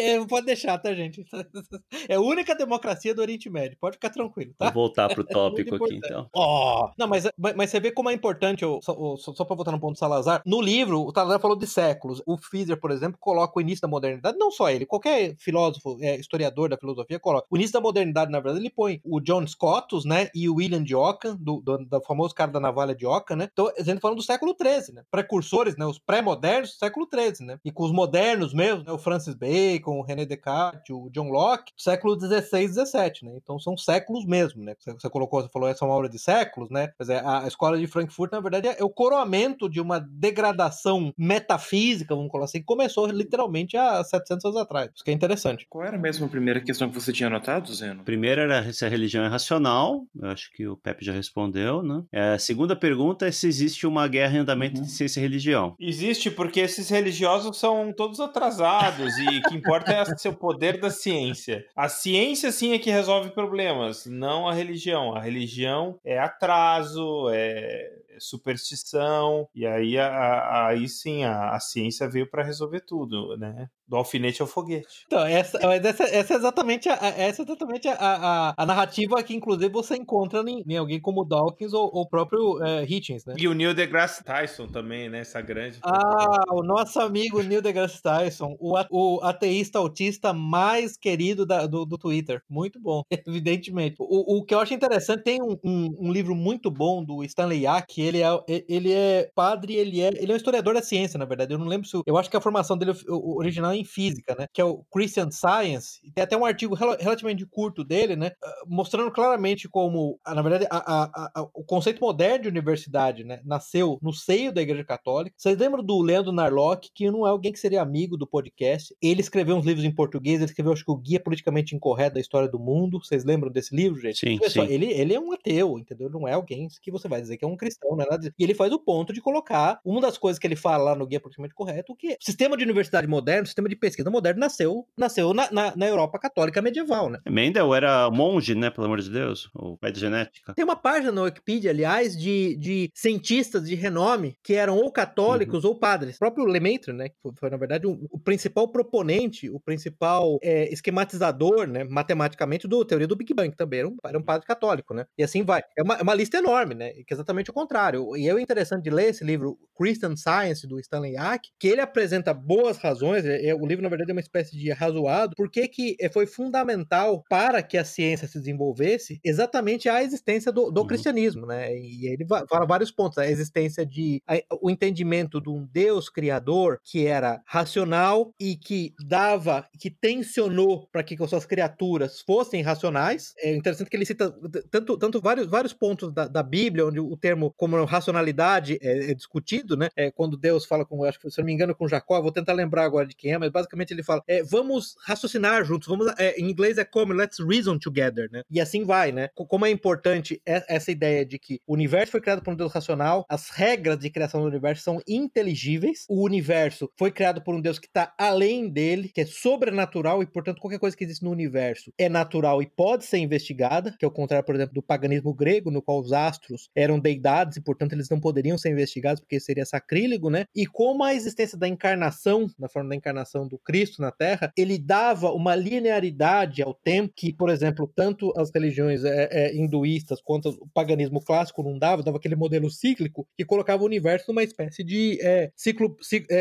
É, pode deixar, tá, gente? É a única democracia do Oriente Médio. Pode ficar tranquilo, tá?
Vou voltar pro é tópico é aqui, então.
Oh, não, mas, mas você vê como é importante, só, só, só pra voltar no ponto do Salazar, no livro, o Salazar falou de séculos. O Fizer, por exemplo, coloca o início da modernidade, não só ele, qualquer filósofo, é, historiador da filosofia, coloca. O início da modernidade, na verdade, ele põe o John Scottus, né, e o William de Ockham, do, do, do famoso cara da navalha de Ockham, né? Então, a gente tá falando do século XIII, né? Precursores, né? Os pré-modernos do século XIII, né? E com os modernos mesmo, né? O Francis Bacon, com o René Descartes, o John Locke, século XVI e XVII, né? Então são séculos mesmo, né? Você, colocou, você falou, essa é uma obra de séculos, né? Mas é, a escola de Frankfurt, na verdade, é o coroamento de uma degradação metafísica, vamos colocar assim, que começou literalmente há 700 anos atrás. Isso que é interessante.
Qual era mesmo a primeira questão que você tinha anotado, Zeno?
Primeira era se a religião é racional, eu acho que o Pepe já respondeu, né? É, a segunda pergunta é se existe uma guerra em andamento uhum. de ciência e religião.
Existe, porque esses religiosos são todos atrasados e o que importa é seu poder da ciência. A ciência sim é que resolve problemas, não a religião. A religião é atraso, é superstição, e aí, a, a, aí sim a, a ciência veio para resolver tudo, né? Do alfinete ao foguete.
Então, essa, essa, essa é exatamente, a, essa é exatamente a, a, a, narrativa que, inclusive, você encontra em, em alguém como Dawkins ou o próprio é, Hitchens, né?
E o Neil deGrasse Tyson também, né? Essa grande.
Ah, o nosso amigo Neil deGrasse Tyson, o, o ateísta autista mais querido da, do, do Twitter. Muito bom, evidentemente. O, o que eu acho interessante, tem um, um, um livro muito bom do Stanley Yack, ele é, ele é padre, ele é, ele é um historiador da ciência, na verdade. Eu não lembro se. Eu acho que a formação dele original é em física, né? Que é o Christian Science. Tem até um artigo relativamente curto dele, né? Ah, mostrando claramente como, ah, na verdade, a, a, a, o conceito moderno de universidade, né? Nasceu no seio da Igreja Católica. Vocês lembram do Leandro Narlock, que não é alguém que seria amigo do podcast? Ele escreveu uns livros em português, ele escreveu, acho que, o Guia Politicamente Incorreto da História do Mundo. Vocês lembram desse livro, gente?
Sim, sim.
Ele, ele é um ateu, entendeu? Não é alguém que você vai dizer que é um cristão não é nada E ele faz o ponto de colocar uma das coisas que ele fala lá no Guia Politicamente Correto, que o sistema de universidade moderno, o sistema de pesquisa moderno nasceu, nasceu na, na, na Europa católica medieval, né?
Mendel era monge, né, pelo amor de Deus, o pai de genética.
Tem uma página na Wikipedia, aliás, de, de cientistas de renome que eram ou católicos uhum. ou padres. O próprio Lemaitre, né, que foi, na verdade, o, o, principal proponente, o principal é, esquematizador, né, matematicamente, do teoria do Big Bang também. Era um, era um padre católico, né? E assim vai. É uma, é uma lista enorme, né? Que é exatamente o contrário. E é interessante de ler esse livro, Christian Science, do Stanley Yack, que ele apresenta boas razões. É, é, o livro, na verdade, é uma espécie de razoado, porque que é, foi fundamental para que a ciência se desenvolvesse exatamente a existência do, do uhum. cristianismo, né? E ele fala vários pontos. A existência de. A, o entendimento de um Deus criador que era racional e que dava, que tensionou para que as suas criaturas fossem racionais. É interessante que ele cita tanto, tanto vários, vários pontos da, da Bíblia, onde o termo racionalidade é, é discutido, né? É, quando Deus fala com, acho que, se não me engano, com Jacó, vou tentar lembrar agora de quem é, mas basicamente ele fala: é, vamos raciocinar juntos, vamos. É, em inglês é como let's reason together, né? E assim vai, né? Como é importante essa ideia de que o universo foi criado por um Deus racional, as regras de criação do universo são inteligíveis, o universo foi criado por um Deus que está além dele, que é sobrenatural e, portanto, qualquer coisa que existe no universo é natural e pode ser investigada, que é o contrário, por exemplo, do paganismo grego, no qual os astros eram deidades e, portanto, eles não poderiam ser investigados porque seria sacrílego, né? E como a existência da encarnação, na forma da encarnação do Cristo na Terra, ele dava uma linearidade ao tempo que, por exemplo, tanto as religiões é, é, hinduístas quanto o paganismo clássico não dava, dava aquele modelo cíclico que colocava o universo numa espécie de é, ciclo,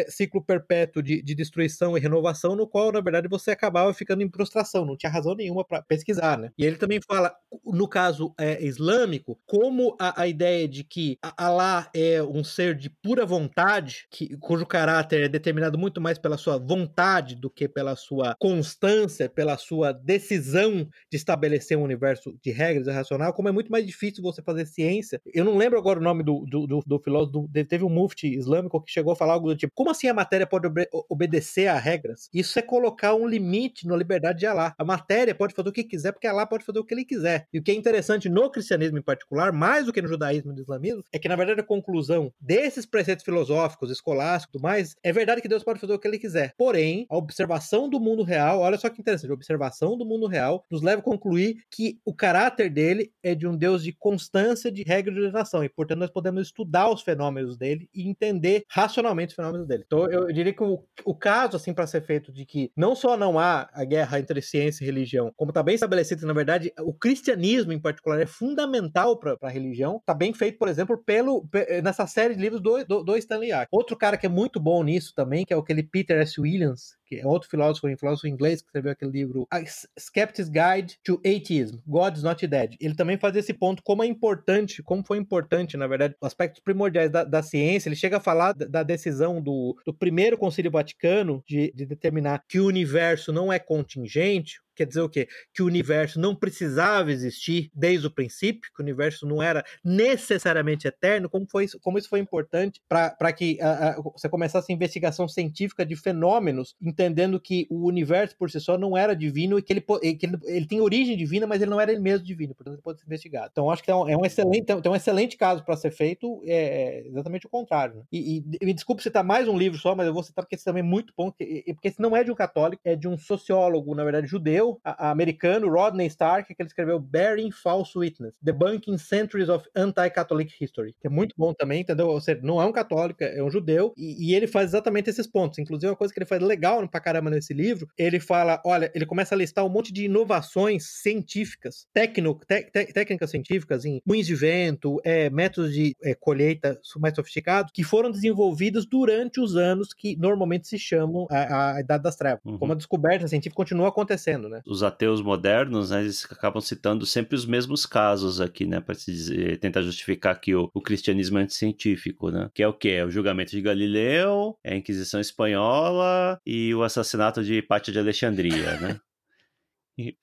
ciclo perpétuo de, de, destruição e renovação, no qual, na verdade, você acabava ficando em prostração, não tinha razão nenhuma para pesquisar, né? E ele também fala, no caso é, islâmico, como a, a, ideia de que Alá é um ser de pura vontade, que, cujo caráter é determinado muito mais pela sua vontade do que pela sua constância, pela sua decisão de estabelecer um universo de regras racional, como é muito mais difícil você fazer ciência. Eu não lembro agora o nome do, do, do, do filósofo, teve um mufti islâmico que chegou a falar algo do tipo: como assim a matéria pode ob obedecer a regras? Isso é colocar um limite na liberdade de Alá. A matéria pode fazer o que quiser, porque Alá pode fazer o que ele quiser. E o que é interessante no cristianismo em particular, mais do que no judaísmo e no islamismo, é que na verdade a conclusão desses preceitos filosóficos, escolásticos, tudo mais, é verdade que Deus pode fazer o que ele quiser. Porém, a observação do mundo real, olha só que interessante, a observação do mundo real nos leva a concluir que o caráter dele é de um Deus de constância, de regra de ordenação, e portanto nós podemos estudar os fenômenos dele e entender racionalmente os fenômenos dele. Então eu diria que o, o caso, assim, para ser feito de que não só não há a guerra entre ciência e religião, como está bem estabelecido, na verdade, o cristianismo em particular é fundamental para a religião, está bem feito, por exemplo, pelo nessa série de livros do, do, do Stanley Yack. Outro cara que é muito bom nisso também, que é aquele Peter S. Williams, que é outro filósofo, um filósofo inglês que escreveu aquele livro A Skeptic's Guide to Atheism, God's Not Dead. Ele também faz esse ponto como é importante, como foi importante, na verdade, aspectos primordiais da, da ciência. Ele chega a falar da, da decisão do, do primeiro Concílio Vaticano de, de determinar que o universo não é contingente, quer dizer o quê? Que o universo não precisava existir desde o princípio, que o universo não era necessariamente eterno, como, foi isso, como isso foi importante para que a, a, você começasse a investigação científica de fenômenos, entendendo que o universo por si só não era divino e que ele, que ele, ele tem origem divina, mas ele não era ele mesmo divino, portanto ele pode ser investigado. Então acho que é um, é um excelente, tem um excelente caso para ser feito, é, é exatamente o contrário. Né? E, e, me desculpe citar mais um livro só, mas eu vou citar porque esse também é muito bom, porque, porque esse não é de um católico, é de um sociólogo, na verdade, judeu, a, a americano, Rodney Stark, que ele escreveu Bearing False Witness, Debunking Centuries of Anti-Catholic History, que é muito bom também, entendeu? Ou seja, não é um católico, é um judeu, e, e ele faz exatamente esses pontos. Inclusive, uma coisa que ele faz legal pra caramba nesse livro, ele fala, olha, ele começa a listar um monte de inovações científicas, tecno, te, te, técnicas científicas em moinhos de vento, é, métodos de é, colheita mais sofisticados, que foram desenvolvidos durante os anos que normalmente se chamam a, a Idade das Trevas. Uhum. Como a descoberta científica continua acontecendo, né?
Os ateus modernos, né, eles acabam citando sempre os mesmos casos aqui, né, para tentar justificar que o, o, cristianismo é anticientífico, né? Que é o quê? É o julgamento de Galileu, é a Inquisição Espanhola e o assassinato de Pátio de Alexandria, né? E,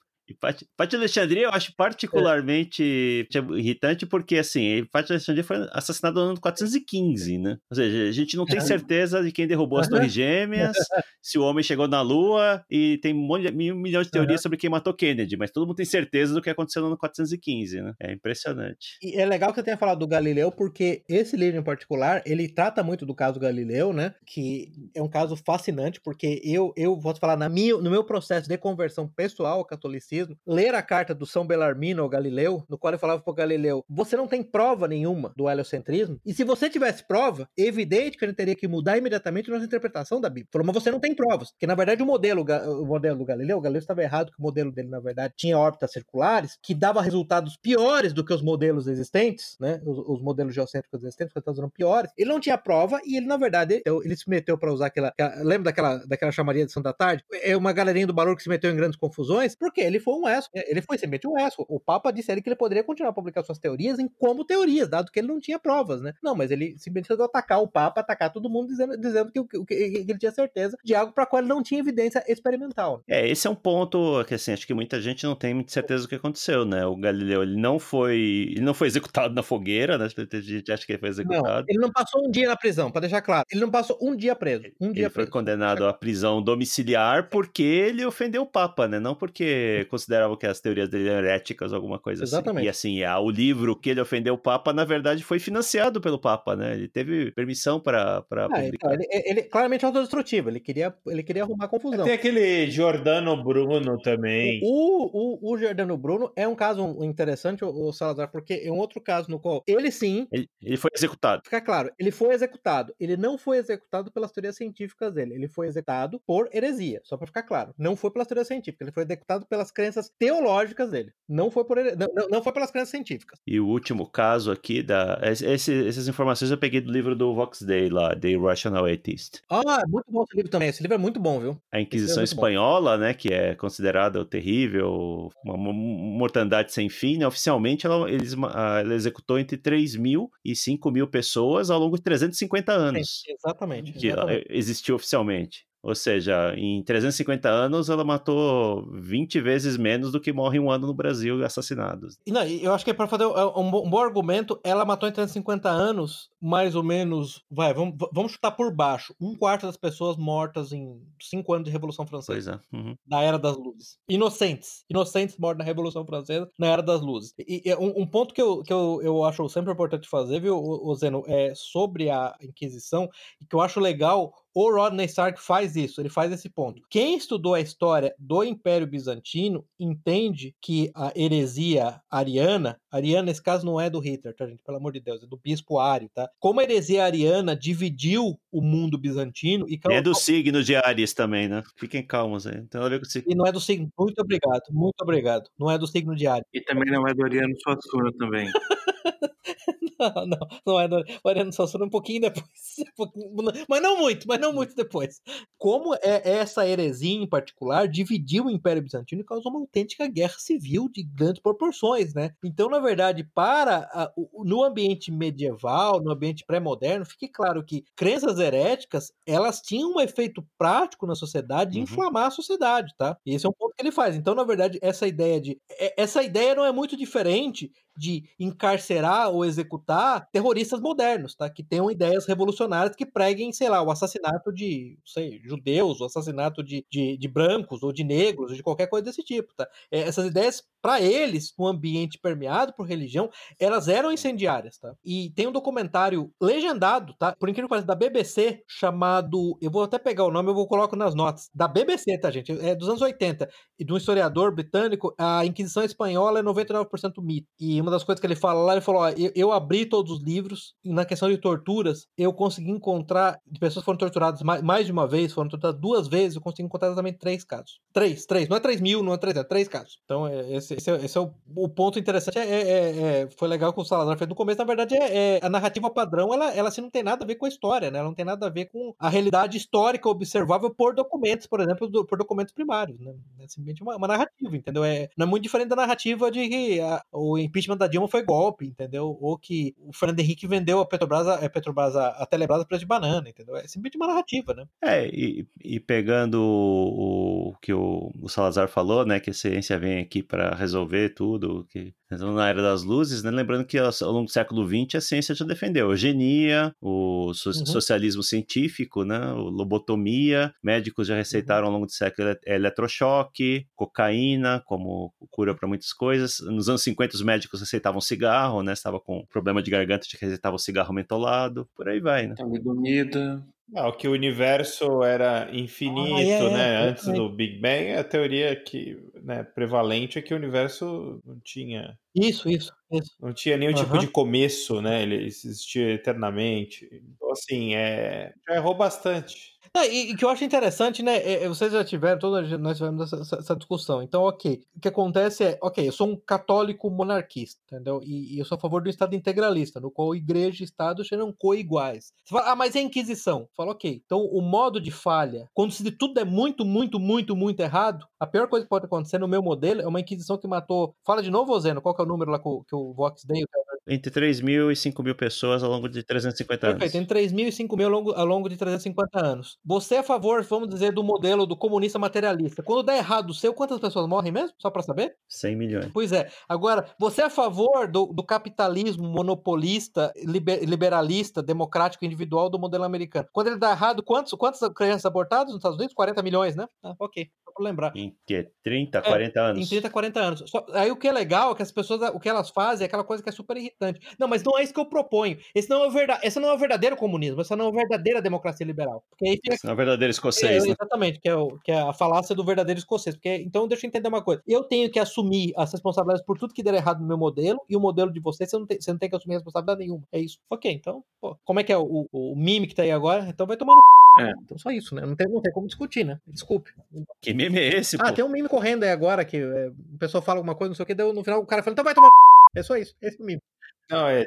De Alexandria eu acho particularmente é. irritante porque, assim, de Alexandria foi assassinado no ano 415, né? Ou seja, a gente não tem certeza de quem derrubou as Torres Gêmeas, se o homem chegou na Lua, e tem um, um milhão de teorias sobre quem matou Kennedy, mas todo mundo tem certeza do que aconteceu no ano 415, né? É impressionante.
E é legal que eu tenha falado do Galileu, porque esse livro em particular, ele trata muito do caso Galileu, né? Que é um caso fascinante, porque eu, eu vou falar, na minha, no meu processo de conversão pessoal ao catolicismo, ler a carta do São Belarmino ao Galileu, no qual ele falava para Galileu: você não tem prova nenhuma do heliocentrismo, e se você tivesse prova, evidente que ele teria que mudar imediatamente nossa interpretação da Bíblia. Falou, mas você não tem provas. Que na verdade o modelo, o modelo do Galileu, o Galileu estava errado, que o modelo dele, na verdade, tinha órbitas circulares, que dava resultados piores do que os modelos existentes, né? Os, os modelos geocêntricos existentes, que eram piores. Ele não tinha prova e ele, na verdade, ele, ele se meteu para usar aquela, aquela. Lembra daquela, daquela chamaria de Santa Tarde? É uma galerinha do barulho que se meteu em grandes confusões, porque ele foi um esco. Ele foi simplesmente um esco. O Papa disse ele que ele poderia continuar a publicar suas teorias em como teorias, dado que ele não tinha provas, né? Não, mas ele simplesmente resolveu atacar o Papa, atacar todo mundo, dizendo, dizendo que, que, que, ele tinha certeza de algo para qual ele não tinha evidência experimental.
É, esse é um ponto que assim, acho que muita gente não tem muita certeza do que aconteceu, né? O Galileu, ele não foi, ele não foi executado na fogueira, né? A gente acha que ele foi executado.
Não, ele não passou um dia na prisão, para deixar claro. Ele não passou um dia preso. Um dia
ele
preso.
foi condenado à prisão domiciliar porque ele ofendeu o Papa, né? Não porque considerava que as teorias dele eram heréticas alguma coisa
Exatamente.
assim. E assim, o livro que ele ofendeu o Papa, na verdade, foi financiado pelo Papa, né? Ele teve permissão para ah, publicar. Então,
ele, ele, claramente autodestrutivo, ele queria, ele queria arrumar confusão.
Tem aquele Giordano Bruno também.
O, o, o Giordano Bruno é um caso interessante, o Salazar, porque é um outro caso no qual ele sim.
Ele, ele foi executado.
Fica claro, ele foi executado. Ele não foi executado pelas teorias científicas dele. Ele foi executado por heresia, só para ficar claro. Não foi pelas teorias científicas, ele foi executado pelas crenças teológicas dele. Não foi por não, não, foi pelas crenças científicas.
E o último caso aqui da esse, essas informações eu peguei do livro do Vox Day lá, The Rational Atheist.
Ah, muito bom esse livro também. Esse livro é muito bom, viu?
A Inquisição é espanhola, bom. né, que é considerada terrível, uma mortandade sem fim, né? Oficialmente ela, eles, ela executou entre 3 mil e 5 mil pessoas ao longo de 350 anos.
Sim, exatamente.
Que
exatamente.
existiu oficialmente. Ou seja, em 350 anos ela matou 20 vezes menos do que morre um ano no Brasil assassinados.
Não, eu acho que é para fazer um, um, bom argumento, ela matou em 350 anos, mais ou menos, vai, vamos, vamos chutar por baixo, um quarto das pessoas mortas em cinco anos de Revolução Francesa.
É. Uhum.
Na Era das Luzes. Inocentes. Inocentes mortos na Revolução Francesa, na Era das Luzes. E, e um, um, ponto que, eu, que eu, eu acho sempre importante fazer, viu, o, o Zeno, é sobre a Inquisição, e que eu acho legal o Rodney Stark faz isso, ele faz esse ponto. Quem estudou a história do Império Bizantino entende que a heresia ariana, ariana nesse caso não é do Hitler, tá gente? Pelo amor de Deus, é do bispo Ario, tá? Como a heresia ariana dividiu o mundo bizantino e
é do signo de Ares também, né? Fiquem calmos aí. Então, olha
E não é do signo. Muito obrigado, muito obrigado. Não é do signo de Ares.
E também não é do Ariano Suassuna também.
não, não, é do Ariano Suassuna um pouquinho depois. mas não muito, mas não muito depois. Como é essa heresia em particular dividiu o Império Bizantino e causou uma autêntica guerra civil de grandes proporções, né? Então, na verdade, para a, no ambiente medieval, no ambiente pré-moderno, fique claro que crenças heréticas, elas tinham um efeito prático na sociedade de uhum. inflamar a sociedade, tá? E esse é um ponto que ele faz. Então, na verdade, essa ideia de essa ideia não é muito diferente de encarcerar ou executar terroristas modernos, tá? Que tenham ideias revolucionárias que preguem, sei lá, o assassinato de, sei, judeus, o assassinato de, de, de brancos ou de negros, ou de qualquer coisa desse tipo, tá? É, essas ideias, para eles, no ambiente permeado por religião, elas eram incendiárias, tá? E tem um documentário legendado, tá? Por incrível que pareça, da BBC, chamado, eu vou até pegar o nome, eu vou colocar nas notas, da BBC, tá, gente? É dos anos 80, e de um historiador britânico, a Inquisição Espanhola é 99% mito. E uma das coisas que ele fala lá, ele falou: ó, eu, eu, abri todos os livros e na questão de torturas, eu consegui encontrar de pessoas que foram torturadas mais, mais de uma vez, foram torturadas duas vezes, eu consegui encontrar exatamente três casos. Três, três, não é três mil, não é três, é três casos. Então, é, esse, esse, é, esse é o, o, ponto interessante. É, é, é, foi legal que o Salazar fez no começo. Na verdade, é, é, a narrativa padrão, ela, ela assim, não tem nada a ver com a história, né? Ela não tem nada a ver com a realidade histórica observável por documentos, por exemplo, do, por documentos primários, né? É simplesmente uma, uma narrativa, entendeu? É, não é muito diferente da narrativa de que a, o impeachment da Dilma foi golpe, entendeu? Ou que o Fernando Henrique vendeu a Petrobras, a, a Petrobras, a, a Telebrás a preço de banana, entendeu? É simplesmente uma narrativa, né?
É, e, e pegando o, o que o, o Salazar falou, né? Que a ciência vem aqui para resolver tudo, que então, na era das luzes, né? lembrando que ao longo do século XX a ciência já defendeu a eugenia, o so uhum. socialismo científico, né? o lobotomia, médicos já receitaram ao longo do século eletrochoque, cocaína como cura para muitas coisas. Nos anos 50 os médicos receitavam cigarro, né? Estava com problema de garganta de receitavam cigarro mentolado, por aí vai, né?
Talidomida.
Não, que o universo era infinito, ah, é, né? É, Antes é. do Big Bang, a teoria que né, prevalente é que o universo não tinha.
Isso, isso, isso.
Não tinha nenhum uhum. tipo de começo, né? Ele existia eternamente. Então, assim, é... já errou bastante.
E o que eu acho interessante, né? É, é, vocês já tiveram, todos nós tivemos essa, essa, discussão. Então, ok. O que acontece é, ok, eu sou um católico monarquista, entendeu? E, e eu sou a favor do Estado integralista, no qual igreja e Estado serão coiguais. Você fala, ah, mas é Inquisição. Fala, ok. Então, o modo de falha, quando se tudo é muito, muito, muito, muito errado, a pior coisa que pode acontecer no meu modelo é uma Inquisição que matou. Fala de novo, Zeno, qual que é o número lá que o, que o Vox deu?
Entre 3 mil e 5 mil pessoas ao longo de 350 anos.
Perfeito, entre 3 mil e 5 mil ao longo, ao longo de 350 anos. Você é a favor, vamos dizer, do modelo do comunista materialista. Quando dá errado o seu, quantas pessoas morrem mesmo? Só para saber?
100 milhões.
Pois é. Agora, você é a favor do, do capitalismo monopolista, liber, liberalista, democrático, individual do modelo americano. Quando ele dá errado, quantos, quantas crianças abortadas nos Estados Unidos? 40 milhões, né? Ah, ok pra lembrar.
Em que? 30, 40 é, anos?
Em 30, 40 anos. Só, aí o que é legal é que as pessoas, o que elas fazem é aquela coisa que é super irritante. Não, mas não é isso que eu proponho. Esse não é o, verdade, esse não é o verdadeiro comunismo, essa não é a verdadeira democracia liberal. Porque aí
fica... Esse não é o verdadeiro escocês,
é,
né?
Exatamente, que é, o, que é a falácia do verdadeiro escocês. Porque, então, deixa eu entender uma coisa. Eu tenho que assumir as responsabilidades por tudo que der errado no meu modelo, e o modelo de você, você não tem, você não tem que assumir responsabilidade nenhuma. É isso. Ok, então, pô, como é que é o, o, o meme que tá aí agora? Então vai tomar no é. Então só isso, né? Não tem, não tem como discutir, né? Desculpe.
Que meme é esse,
ah, pô? Tem um meme correndo aí agora que é, o pessoal fala alguma coisa, não sei o que, deu, no final o cara fala, então vai tomar É só isso, esse é o meme.
Não, é...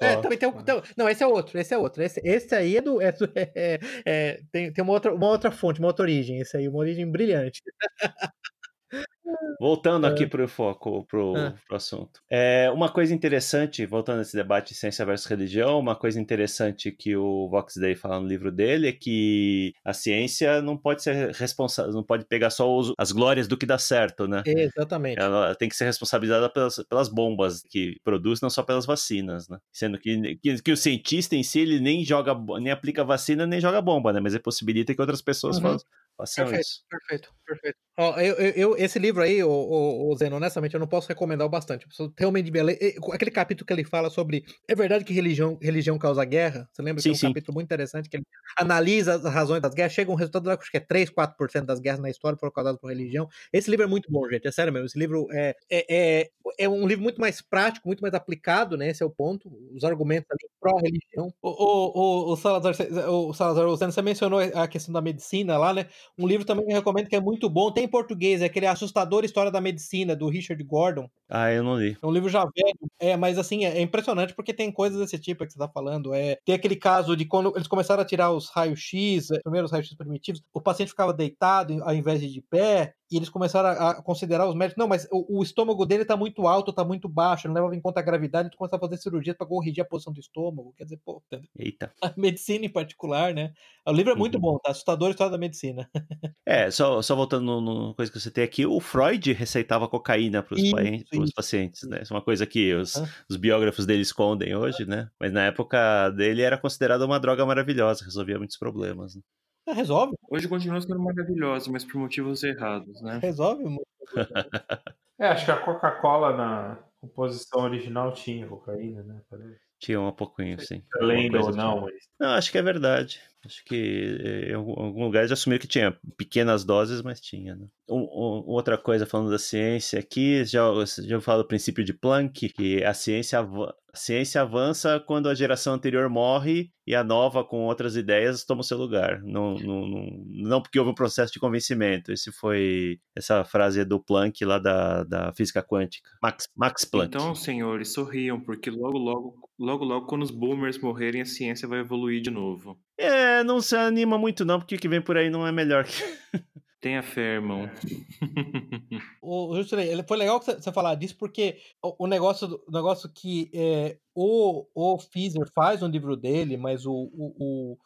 é, também tem um, então, não, esse é outro, esse é outro. Esse, esse aí é do. É, é, é, tem, tem uma, outra, uma outra fonte, uma outra origem. Esse aí, uma origem brilhante.
Voltando aqui para o foco, para o ah. assunto. É, uma coisa interessante, voltando a esse debate de ciência versus religião, uma coisa interessante que o Vox Day fala no livro dele é que a ciência não pode ser responsável, não pode pegar só os, as glórias do que dá certo, né?
Exatamente.
Ela tem que ser responsabilizada pelas, pelas bombas que produz, não só pelas vacinas, né? Sendo que, que, que, o cientista em si, ele nem joga, nem aplica vacina, nem joga bomba, né? Mas ele possibilita que outras pessoas uhum. façam,
perfeito,
isso.
Perfeito, perfeito. Ó, eu, eu, eu, esse livro aí, o, o, o Zeno, honestamente, eu não posso recomendar bastante. Realmente, aquele capítulo que ele fala sobre é verdade que religião, religião causa guerra? Você lembra
sim,
que é um
sim.
capítulo muito interessante que ele analisa as razões das guerras, chega um resultado, acho que é 3, 4% das guerras na história foram causadas por religião. Esse livro é muito bom, gente, é sério mesmo. Esse livro é, é, é, é um livro muito mais prático, muito mais aplicado, né? Esse é o ponto. Os argumentos ali pró-religião. O, o, o, o, Salazar, o Salazar, o Zeno, você mencionou a questão da medicina lá, né? Um livro também que eu recomendo que é muito bom, tem em português, é aquele Assustador História da Medicina, do Richard Gordon.
Ah, eu não li.
É um livro já velho. É, mas assim, é, impressionante porque tem coisas desse tipo que você tá falando. É, tem aquele caso de quando eles começaram a tirar os raios-x, é, primeiros raios-x primitivos, o paciente ficava deitado ao invés de de pé, e eles começaram a, a considerar os médicos, não, mas o, o, estômago dele tá muito alto, tá muito baixo, não leva em conta a gravidade, eles começaram a fazer cirurgia para corrigir a posição do estômago. Quer dizer, pô,
Eita.
a medicina em particular, né? O livro é muito uhum. bom, tá? Assustador história da medicina.
é, só, só voltando numa coisa que você tem aqui, o Freud receitava cocaína para os pacientes, né? Isso é uma coisa que os, ah. os biógrafos dele escondem hoje, né? Mas na época dele era considerada uma droga maravilhosa, resolvia muitos problemas. Né?
É, resolve.
Hoje continua sendo maravilhosa, mas por motivos errados, né?
Resolve muito.
é, acho que a Coca-Cola na composição original tinha cocaína, né?
Tinha um pouquinho, sim.
Lenda ou não, mas.
Não, acho que é verdade. Acho que eh, em algum lugar já assumiram que tinha pequenas doses, mas tinha. Né? Um, um, outra coisa falando da ciência aqui, já, já falo do princípio de Planck, que a ciência, a ciência avança quando a geração anterior morre e a nova, com outras ideias, toma o seu lugar. Não, não, não, não porque houve um processo de convencimento. Esse foi essa frase do Planck lá da, da física quântica. Max, Max Planck.
Então, senhores, sorriam, porque logo, logo, logo, logo, quando os boomers morrerem, a ciência vai evoluir de novo.
É, não se anima muito não, porque o que vem por aí não é melhor que...
Tenha fé, irmão.
o, foi legal você falar disso, porque o, o negócio, o negócio que é, o, o Fizer faz no livro dele, mas o, o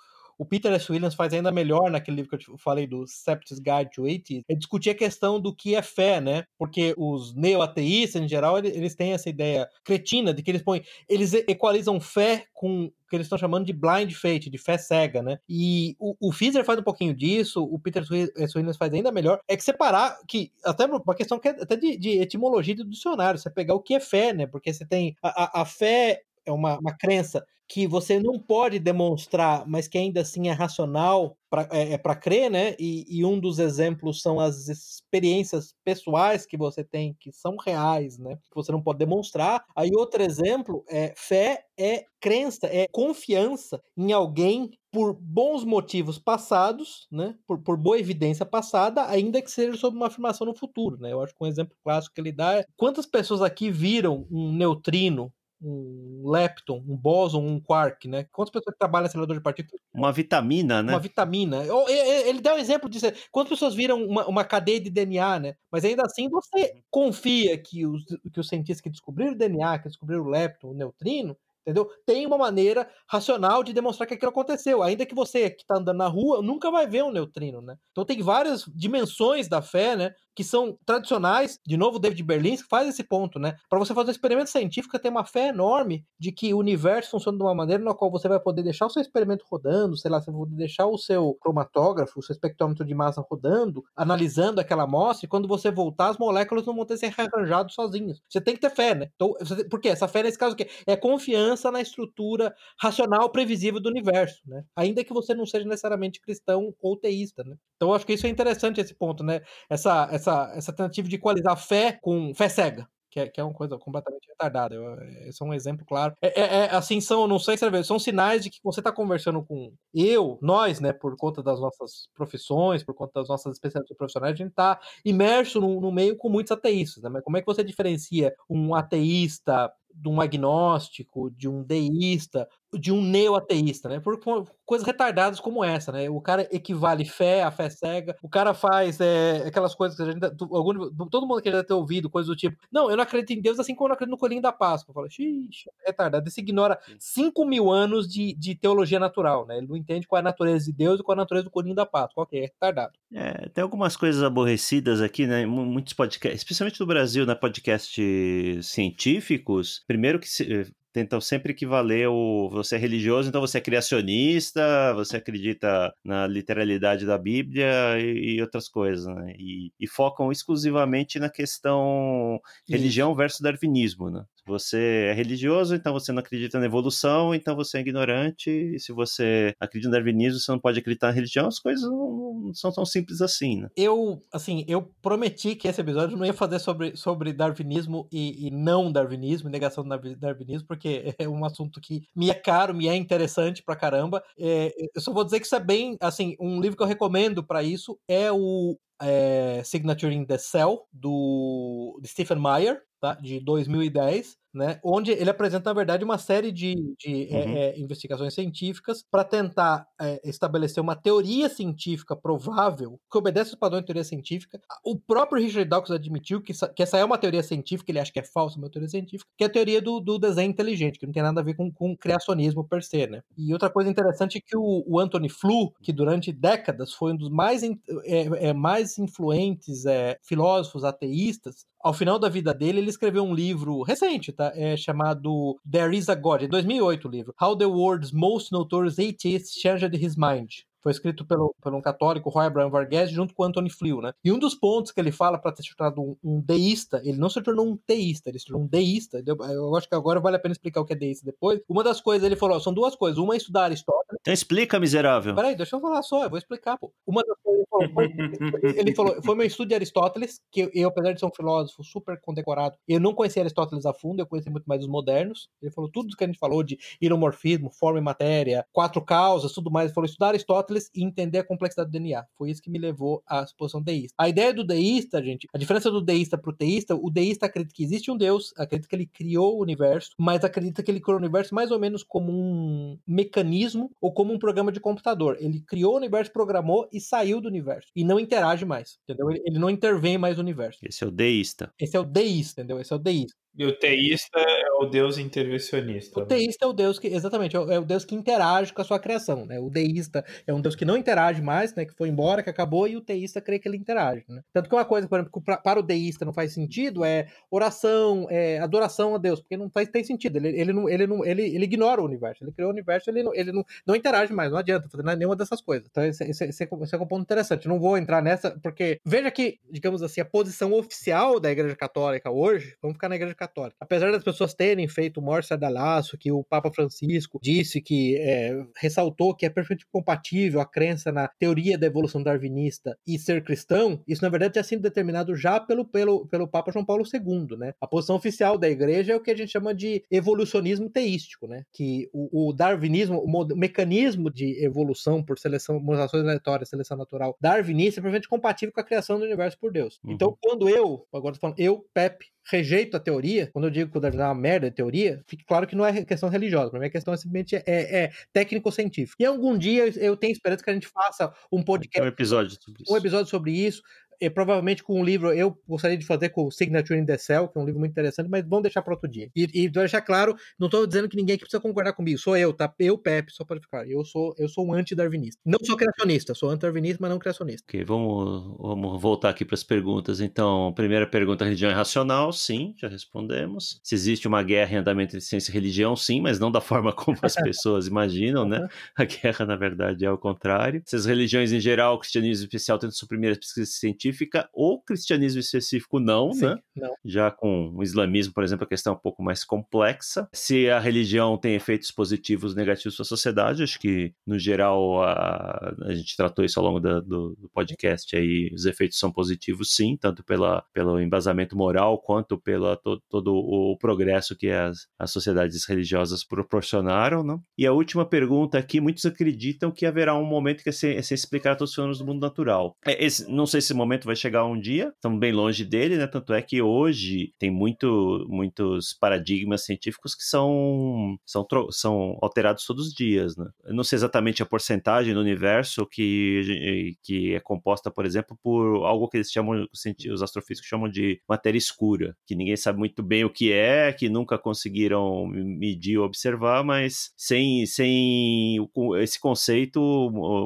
Peter S. Williams faz ainda melhor naquele livro que eu falei do Septis Guide to Atheism, é discutir a questão do que é fé, né? Porque os neo-ateístas, em geral, eles têm essa ideia cretina de que eles põem, eles equalizam fé com o que eles estão chamando de blind faith, de fé cega, né? E o, o Fizer faz um pouquinho disso, o Peter S. Williams faz ainda melhor, é que separar, que até uma questão que é até de, de etimologia do dicionário, você pegar o que é fé, né? Porque você tem a, a, a fé é uma, uma crença que você não pode demonstrar, mas que ainda assim é racional para é, é para crer, né? E, e, um dos exemplos são as experiências pessoais que você tem que são reais, né? Que você não pode demonstrar. Aí outro exemplo é fé é crença, é confiança em alguém por bons motivos passados, né? Por, por boa evidência passada, ainda que seja sobre uma afirmação no futuro, né? Eu acho que um exemplo clássico que ele dá é quantas pessoas aqui viram um neutrino um lepton, um bóson, um quark, né? Quantas pessoas trabalham em acelerador de partículas?
Uma vitamina, né?
Uma vitamina. Ele dá um exemplo disso. Quantas pessoas viram uma, uma cadeia de DNA, né? Mas ainda assim você confia que os, que os cientistas que descobriram o DNA, que descobriram o lepton, o neutrino, entendeu? Tem uma maneira racional de demonstrar que aquilo aconteceu. Ainda que você que está andando na rua nunca vai ver um neutrino, né? Então tem várias dimensões da fé, né? Que são tradicionais. De novo, David Berlins faz esse ponto, né? Para você fazer um experimento científico, tem uma fé enorme de que o universo funciona de uma maneira na qual você vai poder deixar o seu experimento rodando, sei lá, você vai deixar o seu cromatógrafo, o seu espectrômetro de massa rodando, analisando aquela amostra, e quando você voltar, as moléculas não vão ter se rearranjado sozinhas. Você tem que ter fé, né? Então, por quê? Essa fé, nesse caso, o quê? É confiança na estrutura racional previsível do universo, né? Ainda que você não seja necessariamente cristão ou teísta, né? Então, eu acho que isso é interessante, esse ponto, né? Essa, essa, essa tentativa de equalizar fé com fé cega. Que é, que é uma coisa completamente retardada. Eu, esse é um exemplo claro. É, é, é assim, são, não sei se é são sinais de que você está conversando com eu, nós, né, por conta das nossas profissões, por conta das nossas especialidades profissionais, a gente está imerso no, meio com muitos ateístas, né? Mas como é que você diferencia um ateísta de um agnóstico, de um deísta, de um neo-ateísta, né? Por coisas retardadas como essa, né? O cara equivale fé a fé cega, o cara faz é, aquelas coisas que a gente. Algum, todo mundo que já ter ouvido, coisas do tipo, não, eu não acredito em Deus assim como eu não acredito no coelhinho da Páscoa. Fala, xixi, retardado. Isso ignora 5 mil anos de, de teologia natural, né? Ele não entende qual é a natureza de Deus e qual é a natureza do coelhinho da Páscoa. Ok, é retardado.
É, tem algumas coisas aborrecidas aqui, né? Muitos podcasts, especialmente no Brasil, né? Podcasts científicos. Primeiro que se, tentam sempre equivaler o você é religioso, então você é criacionista, você acredita na literalidade da Bíblia e, e outras coisas, né? E, e, focam exclusivamente na questão religião versus darwinismo, né? você é religioso, então você não acredita na evolução, então você é ignorante, e se você acredita no darwinismo, você não pode acreditar na religião, as coisas não, não são tão simples assim, né?
Eu, assim, eu prometi que esse episódio não ia fazer sobre, sobre darwinismo e, e não darwinismo, negação do darwinismo, porque é um assunto que me é caro, me é interessante pra caramba. É, eu só vou dizer que isso é bem, assim, um livro que eu recomendo para isso é o é, Signature in the Cell, do Stephen Meyer, tá? de 2010 né? Onde ele apresenta, na verdade, uma série de, de uhum. é, é, investigações científicas para tentar é, estabelecer uma teoria científica provável que obedece os padrões de teoria científica. O próprio Richard Dawkins admitiu que, que essa é uma teoria científica, ele acha que é falsa uma teoria científica, que é a teoria do, do desenho inteligente, que não tem nada a ver com, com criacionismo per se, né? E outra coisa interessante é que o, o Anthony Flew, que durante décadas foi um dos mais, é, é, mais influentes é, filósofos ateístas, ao final da vida dele, ele escreveu um livro recente, tá? É chamado There is a God, em 2008 o livro. How the World's Most Notorious Atheist Changed His Mind. Foi escrito pelo, pelo um católico, Roy Abraham Varghese, junto com Anthony Flew, né? E um dos pontos que ele fala para ter se tornado um, um, deísta, ele não se tornou um teísta, ele se tornou um deísta. Eu acho que agora vale a pena explicar o que é deísta depois. Uma das coisas, ele falou, são duas coisas. Uma é estudar Aristóteles.
Então explica, miserável.
Peraí, deixa eu falar só, eu vou explicar, pô. Uma das coisas, ele falou, foi, ele falou, foi meu estudo de Aristóteles, que eu, apesar de ser um filósofo super condecorado, eu não conhecia Aristóteles a fundo, eu conheci muito mais os modernos. Ele falou tudo que a gente falou de iromorfismo, forma e matéria, quatro causas, tudo mais. Ele falou estudar Aristóteles e entender a complexidade do DNA. Foi isso que me levou à exposição deísta. A ideia do deísta, gente, a diferença do deísta pro teísta, o deísta acredita que existe um Deus, acredita que ele criou o universo, mas acredita que ele criou o universo mais ou menos como um mecanismo ou como um programa de computador. Ele criou o universo, programou e saiu do universo. E não interage mais, entendeu? Ele, ele não intervém mais no universo.
Esse é o deísta.
Esse é o deísta, entendeu? Esse é o deísta.
E o teísta é o deus intervencionista.
O né? teísta é o deus que, exatamente, é, é o deus que interage com a sua criação, né? O deísta é um deus que não interage mais, né? Que foi embora, que acabou, e o teísta crê que ele interage, né? Tanto que uma coisa, por exemplo, que para o deísta não faz sentido é oração, é adoração a Deus, porque não faz tem sentido. Ele, ele, não, ele, não, ele, ele ignora o universo. Ele criou o universo, ele não, ele não, não interage mais, não adianta fazer nenhuma dessas coisas. Então, esse, esse, esse, esse é um ponto interessante. não vou entrar nessa, porque veja que, digamos assim, a posição oficial da Igreja Católica hoje, vamos ficar na Igreja Católica. Apesar das pessoas terem feito o maior sadalaço, que o Papa Francisco disse que é, ressaltou que é perfeitamente compatível a crença na teoria da evolução darwinista e ser cristão, isso na verdade tinha sido determinado já pelo, pelo, pelo Papa João Paulo II, né? A posição oficial da igreja é o que a gente chama de evolucionismo teístico, né? Que o, o darwinismo, o, mecanismo de evolução por seleção, mutações aleatórias, seleção natural darwinista é perfeitamente compatível com a criação do universo por Deus. Uhum. Então, quando eu, agora tô falando, eu, Pepe, rejeito a teoria, quando eu digo que o Darwin é uma merda de teoria, fique claro que não é questão religiosa, para mim a questão é simplesmente é, é técnico-científica. E algum dia eu tenho esperança que a gente faça um podcast.
Um episódio sobre
isso. Um episódio sobre isso e provavelmente com um livro, eu gostaria de fazer com o Signature in the Cell, que é um livro muito interessante, mas vamos deixar para outro dia. E, e deixar claro, não estou dizendo que ninguém aqui precisa concordar comigo, sou eu, tá? Eu, Pepe, só para ficar. Eu sou, eu sou um anti-darwinista. Não sou criacionista, sou anti-darwinista, mas não criacionista.
Ok, vamos, vamos voltar aqui para as perguntas. Então, primeira pergunta, religião é racional? Sim, já respondemos. Se existe uma guerra em andamento entre ciência e religião? Sim, mas não da forma como as pessoas imaginam, né? A guerra, na verdade, é o contrário. Se as religiões em geral, o cristianismo especial, tentam suprimir as pesquisas científicas, científica, o cristianismo específico não, Sim, né? Não. Já com o islamismo, por exemplo, a questão é um pouco mais complexa. Se a religião tem efeitos positivos ou negativos para a sociedade, acho que, no geral, a, a gente tratou isso ao longo da, do, do, podcast aí, os efeitos são positivos sim, tanto pela, pelo embasamento moral quanto pelo to, todo o progresso que as, as sociedades religiosas proporcionaram, né? E a última pergunta aqui, muitos acreditam que haverá um momento que é se, é se explicar todos os fenômenos do mundo natural. É, esse, não sei se esse momento momento vai chegar um dia, estamos bem longe dele, né? Tanto é que hoje tem muito, muitos paradigmas científicos que são, são, são alterados todos os dias, né? Eu não sei exatamente a porcentagem do universo que, que é composta, por exemplo, por algo que eles chamam, os astrofísicos chamam de matéria escura, que ninguém sabe muito bem o que é, que nunca conseguiram medir ou observar, mas sem, sem esse conceito,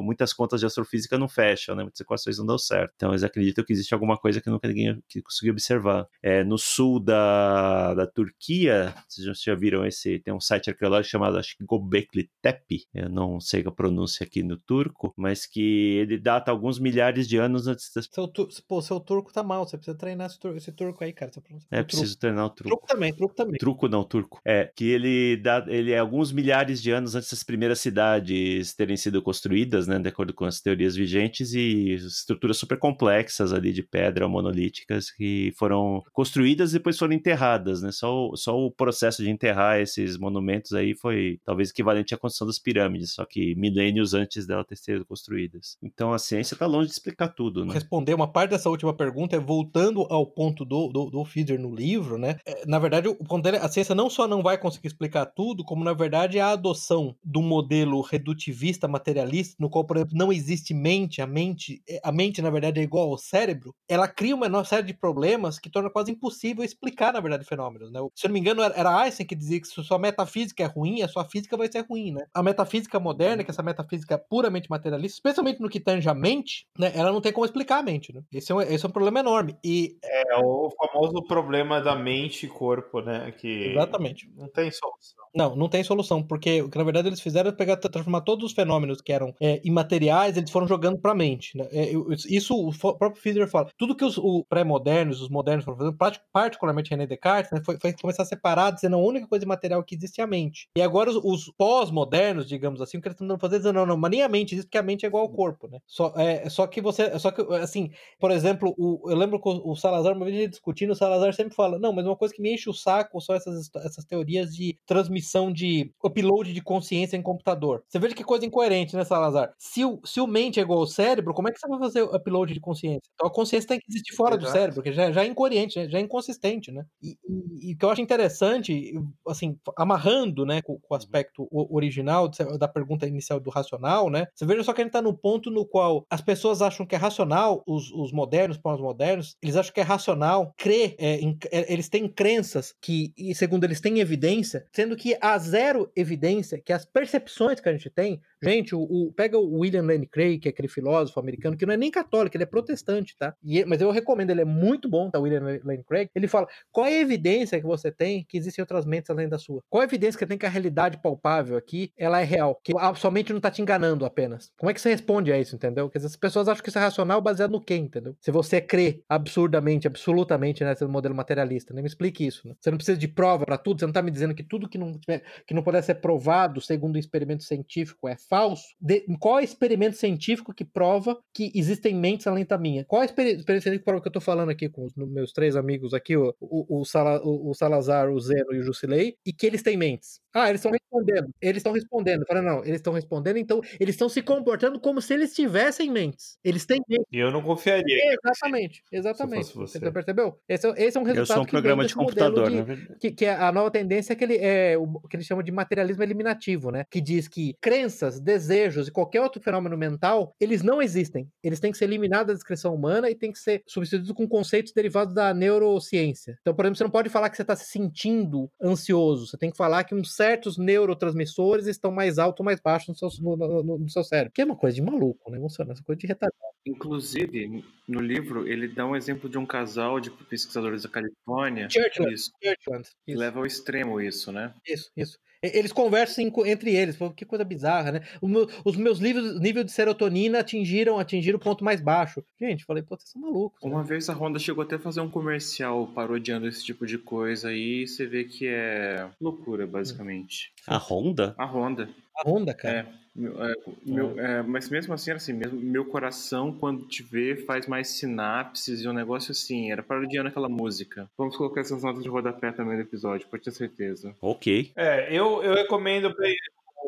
muitas contas de astrofísica não fecham, né? Muitas equações não dão certo. Então, eles acreditam acredito que existe alguma coisa que nunca ninguém conseguiu observar. É, no sul da, da Turquia, vocês já viram esse, tem um site arqueológico chamado, acho que Gobekli Tepe, eu não sei a pronúncia aqui no turco, mas que ele data alguns milhares de anos antes das...
Seu, tu, pô, seu turco tá mal, você precisa treinar esse, turco, esse turco aí, cara.
É, preciso treinar o turco.
Truco também, truco também.
Truco não, turco. É, que ele dá, ele é alguns milhares de anos antes das primeiras cidades terem sido construídas, né, de acordo com as teorias vigentes, e estruturas super complexas, complexas ali de pedra monolíticas que foram construídas e depois foram enterradas, né? Só, o, só o processo de enterrar esses monumentos aí foi talvez equivalente à construção das pirâmides, só que milênios antes dela ter sido construídas. Então a ciência está longe de explicar tudo, né?
Responder uma parte dessa última pergunta é voltando ao ponto do, do, do Feeder no livro, né? É, na verdade, o ponto dele, a ciência não só não vai conseguir explicar tudo, como na verdade a adoção do modelo redutivista materialista, no qual, por exemplo, não existe mente, a mente, a mente na verdade é igual ao cérebro, ela cria uma série de problemas que torna quase impossível explicar, na verdade, fenômenos, né? Se eu não me engano, era Einstein que dizia que se sua metafísica é ruim, a sua física vai ser ruim, né? A metafísica moderna, que é essa metafísica puramente materialista, especialmente no que tange a mente, né? Ela não tem como explicar a mente, né? Esse é um, esse é um problema enorme. E...
É o famoso problema da mente e corpo, né? Que
Exatamente.
Não tem solução.
Não, não tem solução, porque o que na verdade eles fizeram é pegar, transformar todos os fenômenos que eram é, imateriais, eles foram jogando para a mente. Né? É, isso o próprio Fiedler fala. Tudo que os pré-modernos, os modernos foram fazendo, particularmente René Descartes, né, foi, foi, começar a separar, dizendo a única coisa imaterial que existe é a mente. E agora os, os pós-modernos, digamos assim, o que eles estão fazer é dizer, não, não, mas nem a mente existe, porque a mente é igual ao corpo, né? Só, é, só que você, só que, assim, por exemplo, o, eu lembro que o, o Salazar, uma vez discutindo, o Salazar sempre fala, não, mas uma coisa que me enche o saco são essas, essas teorias de transmissão de upload de consciência em computador. Você veja que coisa incoerente, né, Salazar? Se o, se o mente é igual ao cérebro, como é que você vai fazer upload de consciência? Então a consciência tem que existir fora Exato. do cérebro, porque já, já é incoerente, já é inconsistente, né? E, e, e, o que eu acho interessante, assim, amarrando, né, com, com o uhum. aspecto original da pergunta inicial do racional, né? Você veja só que a gente tá no ponto no qual as pessoas acham que é racional, os, os modernos, pós-modernos, eles acham que é racional crer, é, em, é, eles têm crenças que, segundo eles têm evidência, sendo que as zero evidência que as percepções que a gente tem. Gente, o, o pega o William Lane Craig, que é aquele filósofo americano, que não é nem católico, ele é protestante, tá? E, mas eu recomendo, ele é muito bom, tá? William Lane Craig. Ele fala: qual é a evidência que você tem que existem outras mentes além da sua? Qual é a evidência que tem que a realidade palpável aqui ela é real? Que a sua mente não tá te enganando apenas. Como é que você responde a isso, entendeu? Porque as pessoas acham que isso é racional baseado no quê, entendeu? Se você crê absurdamente, absolutamente nesse modelo materialista, né? Me explique isso, né? Você não precisa de prova para tudo, você não tá me dizendo que tudo que não que não puder ser provado segundo o experimento científico é falso, de, qual é o experimento científico que prova que existem mentes além da minha? Qual é o experimento científico que prova que eu estou falando aqui com os meus três amigos aqui, o, o, o, Sala, o, Salazar, o Zeno e o Jusilei, e que eles têm mentes? Ah, eles estão respondendo. Eles estão respondendo. Fala, não, eles estão respondendo, então eles estão se comportando como se eles tivessem mentes. Eles têm mentes.
E eu não confiaria.
Exatamente, exatamente. Você. você percebeu? Esse, é esse, é um resultado. Eu
sou um programa de computador, de,
né? Que, que, é a nova tendência é que, ele, é o que eles chamam de materialismo eliminativo, né? Que diz que crenças, desejos e qualquer outro fenômeno mental, eles não existem. Eles têm que ser eliminados da descrição humana e têm que ser substituídos com conceitos derivados da neurociência. Então, por exemplo, você não pode falar que você está se sentindo ansioso. Você tem que falar que certo certos neurotransmissores estão mais altos ou mais baixos no seu, no, no, no seu cérebro. Que é uma coisa de maluco, né? Funciona, essa coisa de retardado.
Inclusive, no livro, ele dá um exemplo de um casal de pesquisadores da Califórnia.
Churchland. Isso, Churchland.
Isso. Leva ao extremo isso, né?
Isso, isso. Eles conversam entre eles, que coisa bizarra, né? Meu, os meus níveis, nível de serotonina atingiram, atingiram o ponto mais baixo. Gente, falei, pô, vocês são malucos.
Uma né? vez a Honda chegou até a fazer um comercial parodiando esse tipo de coisa aí, você vê que é loucura, basicamente.
A Honda?
A Honda.
A Honda, cara.
É. Meu, é, meu, é, mas mesmo assim, era assim, mesmo, meu coração, quando te vê, faz mais sinapses e um negócio assim. Era parodiando aquela música. Vamos colocar essas notas de rodapé também no episódio, pode ter certeza.
Ok.
É, eu, eu recomendo pra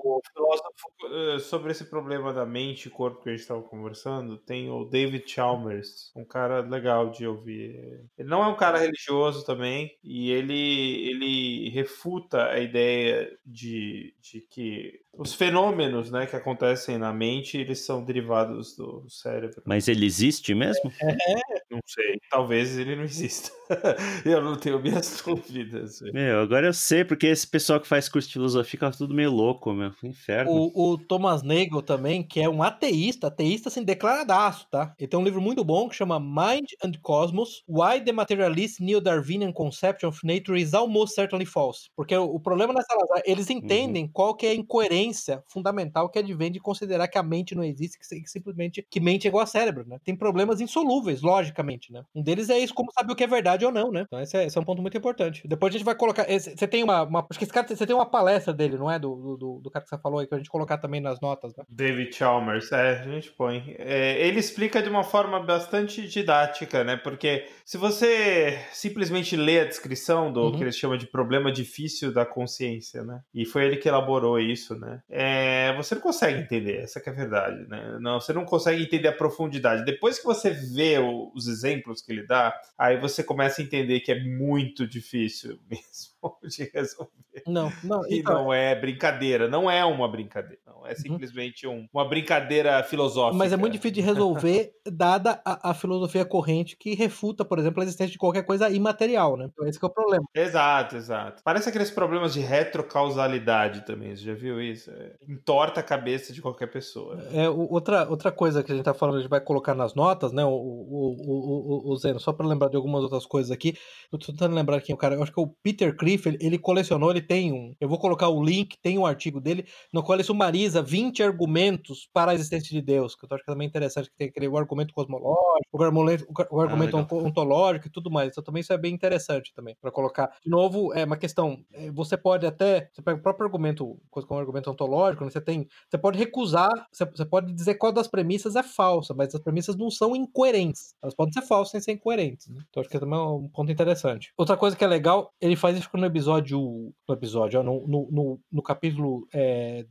o filósofo eh, sobre esse problema da mente e corpo que a gente estava conversando, tem o David Chalmers, um cara legal de ouvir. Ele não é um cara religioso também, e ele, ele refuta a ideia de, de que os fenômenos né, que acontecem na mente, eles são derivados do cérebro.
Mas ele existe mesmo?
É, não sei. Talvez ele não exista. eu não tenho minhas dúvidas.
Meu, agora eu sei, porque esse pessoal que faz curso de filosofia fica tudo meio louco, meu. Inferno.
O, o Thomas Nagel também, que é um ateísta, ateísta assim, declaradaço, tá? Ele tem um livro muito bom que chama Mind and Cosmos: Why the Materialist Neo-Darwinian Conception of Nature is Almost Certainly False. Porque o, o problema nessa eles entendem uhum. qual que é a incoerência fundamental que advém de considerar que a mente não existe, que, que simplesmente que mente é igual a cérebro, né? Tem problemas insolúveis, logicamente, né? Um deles é isso, como saber o que é verdade ou não, né? Então esse é, esse é um ponto muito importante. Depois a gente vai colocar. Você tem uma, uma. Acho que esse cara você tem uma palestra dele, não é? Do, do, do cara que você falou aí, que a gente colocar também nas notas, né?
David Chalmers, é, a gente põe. É, ele explica de uma forma bastante didática, né? Porque se você simplesmente lê a descrição do uhum. que ele chama de problema difícil da consciência, né? E foi ele que elaborou isso, né? É, você não consegue entender, essa é a verdade, né? Não, você não consegue entender a profundidade. Depois que você vê os exemplos que ele dá, aí você começa a entender que é muito difícil mesmo. de resolver.
Não, não.
E
então-
não é brincadeira, não é uma brincadeira. Não, é simplesmente um- uma brincadeira filosófica.
Mas é muito difícil de resolver, dada a, a filosofia corrente que refuta, por exemplo, a existência de qualquer coisa imaterial, né? Então esse que é o problema.
Exato, exato. Parece aqueles problemas de retrocausalidade também. Você já viu isso? É, entorta a cabeça de qualquer pessoa.
É, o- outra, outra coisa que a gente tá falando, a gente vai colocar nas notas, né? O, o, o, o, o Zeno, só para lembrar de algumas outras coisas aqui. Eu tô tentando lembrar aqui, o cara, eu acho que é o Peter Criff, ele, ele colecionou, ele tem um. Eu vou colocar o link, tem um artigo dele, no qual ele sumariza 20 argumentos para a existência de Deus, que eu acho que também é interessante, que tem aquele o argumento cosmológico, o argumento, o argumento
legal.
onto- ontológico e tudo mais. Então também isso é bem interessante também, para colocar. De novo, é uma questão, é, você pode até, você pega o próprio argumento, coisa como argumento ontológico, né, você tem, você pode recusar, você, você pode dizer qual das premissas é falsa, mas as premissas não são incoerentes. Elas podem ser falsas sem ser incoerentes. Né? Então acho que também é um ponto interessante. Outra coisa que é legal, ele faz isso no episódio, no episódio, ó, no, no, no, no capítulo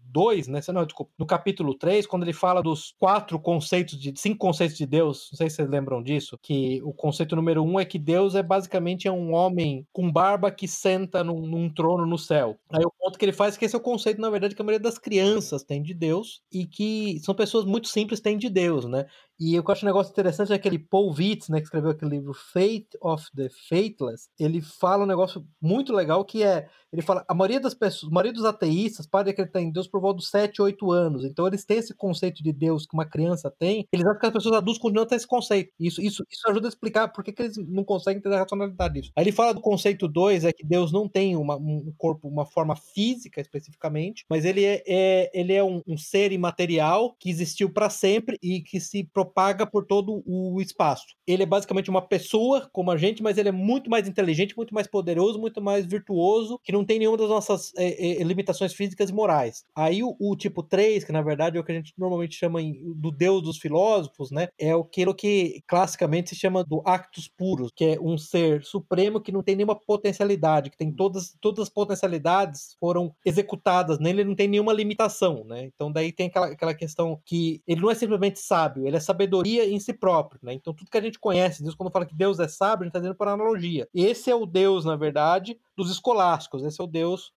2, né? Não, desculpa, no capítulo 3, quando ele fala dos quatro conceitos de cinco conceitos de Deus, não sei se vocês lembram disso, que o conceito número um é que Deus é basicamente é um homem com barba que senta num, num trono no céu. Aí o ponto que ele faz é que esse é o conceito, na verdade, que a maioria das crianças tem de Deus e que são pessoas muito simples têm de Deus, né? E eu acho um negócio interessante é aquele Paul Vitz, né, que escreveu aquele livro Fate of the Fateless, ele fala um negócio muito legal que é, ele fala, a maioria das pessoas, a maioria dos ateístas para acreditar em Deus por volta dos 7, 8 anos. Então eles têm esse conceito de Deus que uma criança tem, eles acham que as pessoas adultas continuam a ter esse conceito. Isso, isso, isso ajuda a explicar por que, que eles não conseguem entender a racionalidade disso. Aí ele fala do conceito 2, é que Deus não tem uma, um corpo, uma forma física especificamente, mas ele é, é- ele é um, um ser imaterial que existiu para sempre e que se propaga por todo o espaço. Ele é basicamente uma pessoa como a gente, mas ele é muito mais inteligente, muito mais poderoso, muito mais virtuoso, que não tem nenhuma das nossas é, é, limitações físicas e morais. Aí o, o tipo 3, que na verdade é o que a gente normalmente chama do Deus dos filósofos, né? É aquilo que classicamente se chama do Actus Puros, que é um ser supremo que não tem nenhuma potencialidade, que tem todas, todas as potencialidades foram executadas nele, ele não tem nenhuma limitação, né? Então daí tem aquela, aquela questão que ele não é simplesmente sábio, ele é sabedoria em si próprio, né? Então tudo que a gente conhece, Deus quando fala que Deus é sábio, a gente está dizendo por analogia. Esse é o Deus, na verdade, dos escolásticos. Esse é o Deus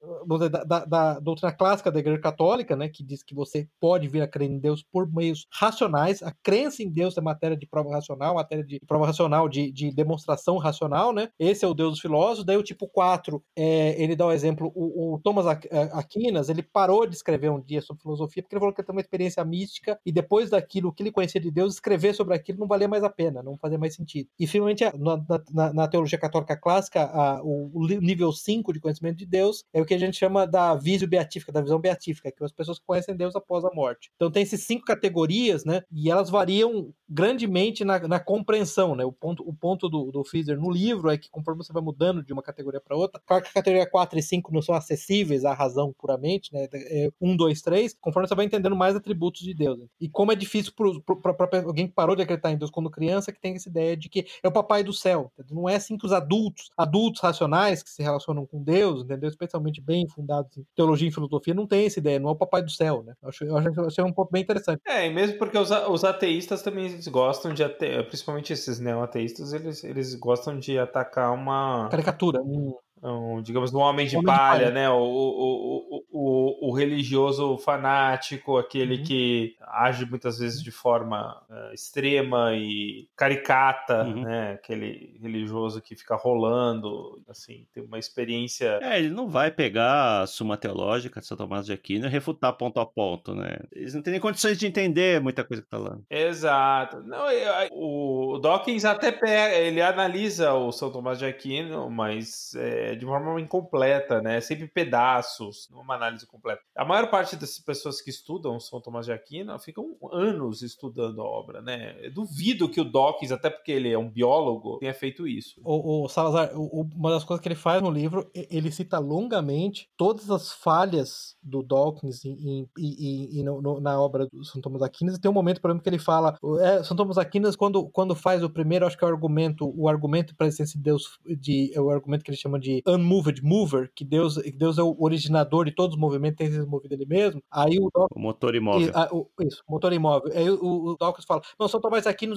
da, da, da doutrina clássica da Igreja Católica, né, que diz que você pode vir a crer em Deus por meios racionais. A crença em Deus é matéria de prova racional, matéria de prova racional, de, de demonstração racional, né? Esse é o Deus dos filósofos. Daí o tipo 4, é, ele dá o exemplo, o, o Thomas eh, Aquinas, ele parou de escrever um dia sobre filosofia porque ele falou que ele tem uma experiência mística e depois daquilo que ele conhecia de Deus, escrever sobre aquilo não valia mais a pena, não fazia mais sentido. E finalmente, na, na- na teologia católica clássica, a- o, o nível 5 de conhecimento de Deus é o que a gente chama da visio beatífica, da visão beatífica, que as pessoas conhecem Deus após a morte. Então tem esses cinco categorias, né? E elas variam grandemente na, na compreensão, né? O ponto, o ponto do, do Fizer no livro é que conforme você vai mudando de uma categoria para outra, claro que a categoria 4 e 5 não são acessíveis à razão puramente, né? É 1, 2, 3, conforme você vai entendendo mais atributos de Deus. E como é difícil para alguém que parou de acreditar em Deus quando criança, que tem essa ideia de que é o papai do céu. Não é assim que os adultos, adultos racionais que se relacionam com Deus, entendeu? Especialmente bem fundados em teologia e filosofia, não tem essa ideia, não é o papai do céu, né? Eu acho, eu acho, eu achei um ponto bem interessante.
É, e mesmo porque os, os ateístas também eles gostam de, ate- principalmente esses neo-ateístas, eles, eles gostam de atacar uma,
Caricatura. um-
um, digamos, um homem de
Homem de
palha,
palha.
né? O, o, o, o, religioso fanático, aquele
Uhum.
que age muitas vezes de forma eh, extrema e caricata,
Uhum.
né? Aquele religioso que fica rolando, assim, tem uma experiência
É, ele não vai pegar a Suma Teológica de São Tomás de Aquino e refutar ponto a ponto, né? Eles não têm nem condições de entender muita coisa que tá lá.
Exato. Não, eu- o Dawkins até pega, ele analisa o São Tomás de Aquino, mas é, de forma incompleta, né? Sempre pedaços, não uma análise completa. A maior parte das pessoas que estudam São Tomás de Aquino ficam anos estudando a obra, né? Eu duvido que o Dawkins, até porque ele é um biólogo, tenha feito isso.
O, o Salazar, o- uma das coisas que ele faz no livro, ele cita longamente todas as falhas do Dawkins em, em- em- no- no- na obra do São Tomás Aquinas. E tem um momento, por exemplo, que ele fala: é, São Tomás Aquinas, quando, quando faz o primeiro, acho que é o argumento, o argumento para a existência de Deus, de, é o argumento que ele chama de unmoved mover, que Deus, que Deus é o originador de todos os movimentos, tem se movido ele mesmo. Aí o Dawkins
O motor imóvel.
e, a- o- Isso, motor imóvel. Aí o, o Dawkins fala, não, São Tomás Aquino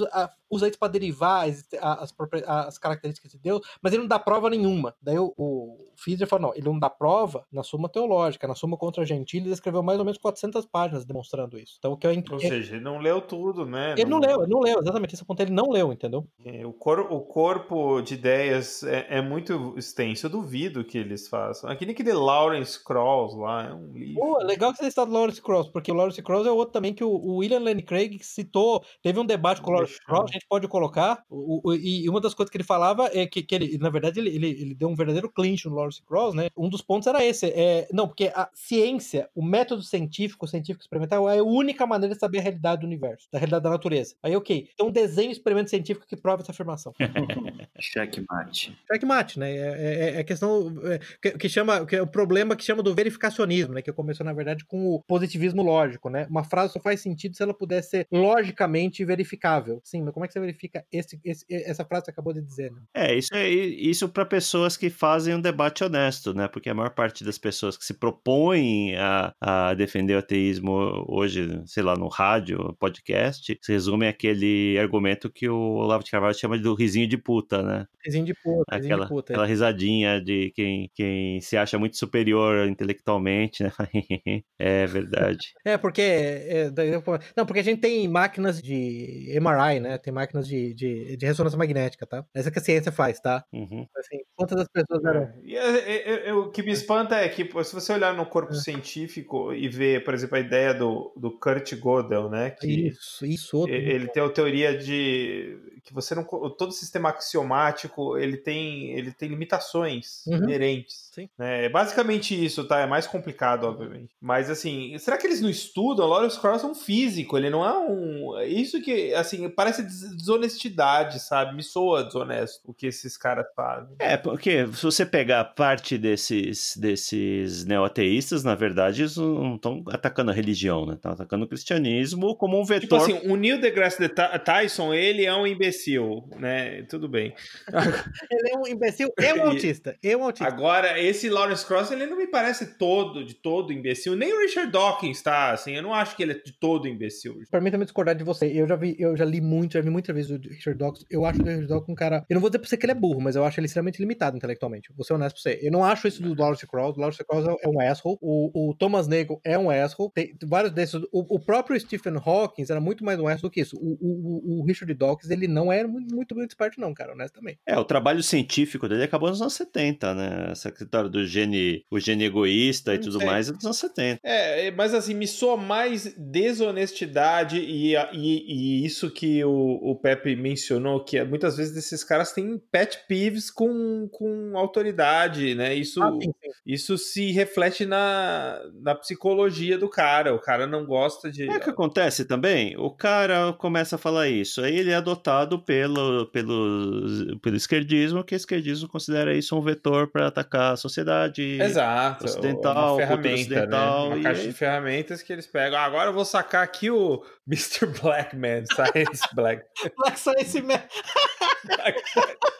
usa isso para derivar as, as, as, características de Deus, mas ele não dá prova nenhuma. Daí o, o Fizer fala, não, ele não dá prova na Suma Teológica, na Suma contra Gentili, ele escreveu mais ou menos 400 páginas demonstrando isso. Então, o que eu
Ou seja, ele não leu tudo, né?
Ele não, não leu, ele não leu, exatamente, esse ponto ele não leu, entendeu?
É, o, cor, o corpo de ideias é, é, muito extenso, duvido que eles façam. Aquele que de Lawrence Krauss lá, é um livro.
Pô, legal que você está do Lawrence Krauss, porque o Lawrence Krauss é outro também que o, William Lane Craig citou, teve um debate com o Lawrence Krauss, a gente pode colocar, o, o, e uma das coisas que ele falava é que, que ele, na verdade, ele, ele, ele deu um verdadeiro clinch no Lawrence Krauss, né? Um dos pontos era esse, é, não, porque a ciência, o método científico, o científico experimental, é a única maneira de saber a realidade do universo, da realidade da natureza. Aí, ok, então desenho experimento científico que prova essa afirmação.
Checkmate.
Checkmate, né? É, é, é questão é, que, que, chama, que é o problema que chama do verificacionismo, né? Que começou, na verdade, com o positivismo lógico, né? Uma frase só faz sentido se ela puder ser logicamente verificável. Sim, mas como é que você verifica esse, esse essa frase que você acabou de dizer, né?
É, isso é isso para pessoas que fazem um debate honesto, né? Porque a maior parte das pessoas que se propõem a, a defender o ateísmo hoje, sei lá, no rádio, podcast, se resume àquele argumento que o Olavo de Carvalho chama do risinho de puta, né?
Risinho de puta,
aquela,
risinho de puta.
Aquela risadinha de quem, quem se acha muito superior intelectualmente, né? é verdade.
É, porque. É, não, porque a gente tem máquinas de MRI, né? Tem máquinas de, de, de ressonância magnética, tá? Essa que a ciência faz, tá?
Uhum.
Assim, quantas das pessoas eram. É,
e, é, é, o que me espanta é que, se você olhar no corpo científico e ver, por exemplo, a ideia do, do Kurt Gödel, né? Que
isso, isso. Outro.
Ele tem a teoria de que você não todo sistema axiomático ele tem ele tem limitações uhum. inerentes
Sim.
Né? é basicamente isso tá é mais complicado obviamente mas assim será que eles não estudam Lawrence Krauss é um físico ele não é um isso que assim parece desonestidade sabe me soa desonesto o que esses caras fazem
é porque se você pegar parte desses desses neoateístas na verdade eles não estão atacando a religião né estão atacando o cristianismo como um vetor tipo
assim o Neil deGrasse Tyson ele é um imbecil imbecil, né? Tudo bem.
ele é um imbecil e um autista. E um autista.
Agora, esse Lawrence Cross, ele não me parece todo, de todo imbecil. Nem o Richard Dawkins tá, assim. Eu não acho que ele é de todo imbecil.
Pra mim também discordar de você. Eu já vi, eu já li muito, já vi muitas vezes o Richard Dawkins. Eu acho o Richard Dawkins um cara... Eu não vou dizer pra você que ele é burro, mas eu acho ele extremamente limitado intelectualmente. Vou ser honesto pra você. Eu não acho isso do Lawrence Cross. O Lawrence Cross é um asshole. O, o Thomas Nagel é um asshole. Tem vários desses. O, o próprio Stephen Hawking era muito mais um asshole do que isso. O, o, o Richard Dawkins, ele não era muito, muito, muito esperto, não, cara, honestamente.
É, o trabalho científico dele acabou nos anos 70, né? Essa história do gene, o gene egoísta e tudo sei. mais é dos anos 70.
É, mas assim, me soa mais desonestidade e, e, e isso que o, o Pepe mencionou, que é, muitas vezes esses caras têm pet peeves com, com autoridade, né? Isso, ah, sim, sim. isso se reflete na, na psicologia do cara. O cara não gosta de.
É o que acontece também. O cara começa a falar isso, aí ele é adotado pelo, pelo, pelo esquerdismo, que o esquerdismo considera isso um vetor para atacar a sociedade
Exato,
ocidental,
uma ferramenta,
ocidental.
Né? Uma caixa de ferramentas que eles pegam. Ah, agora eu vou sacar aqui o Mr. Blackman, Science Black.
Black Science Man.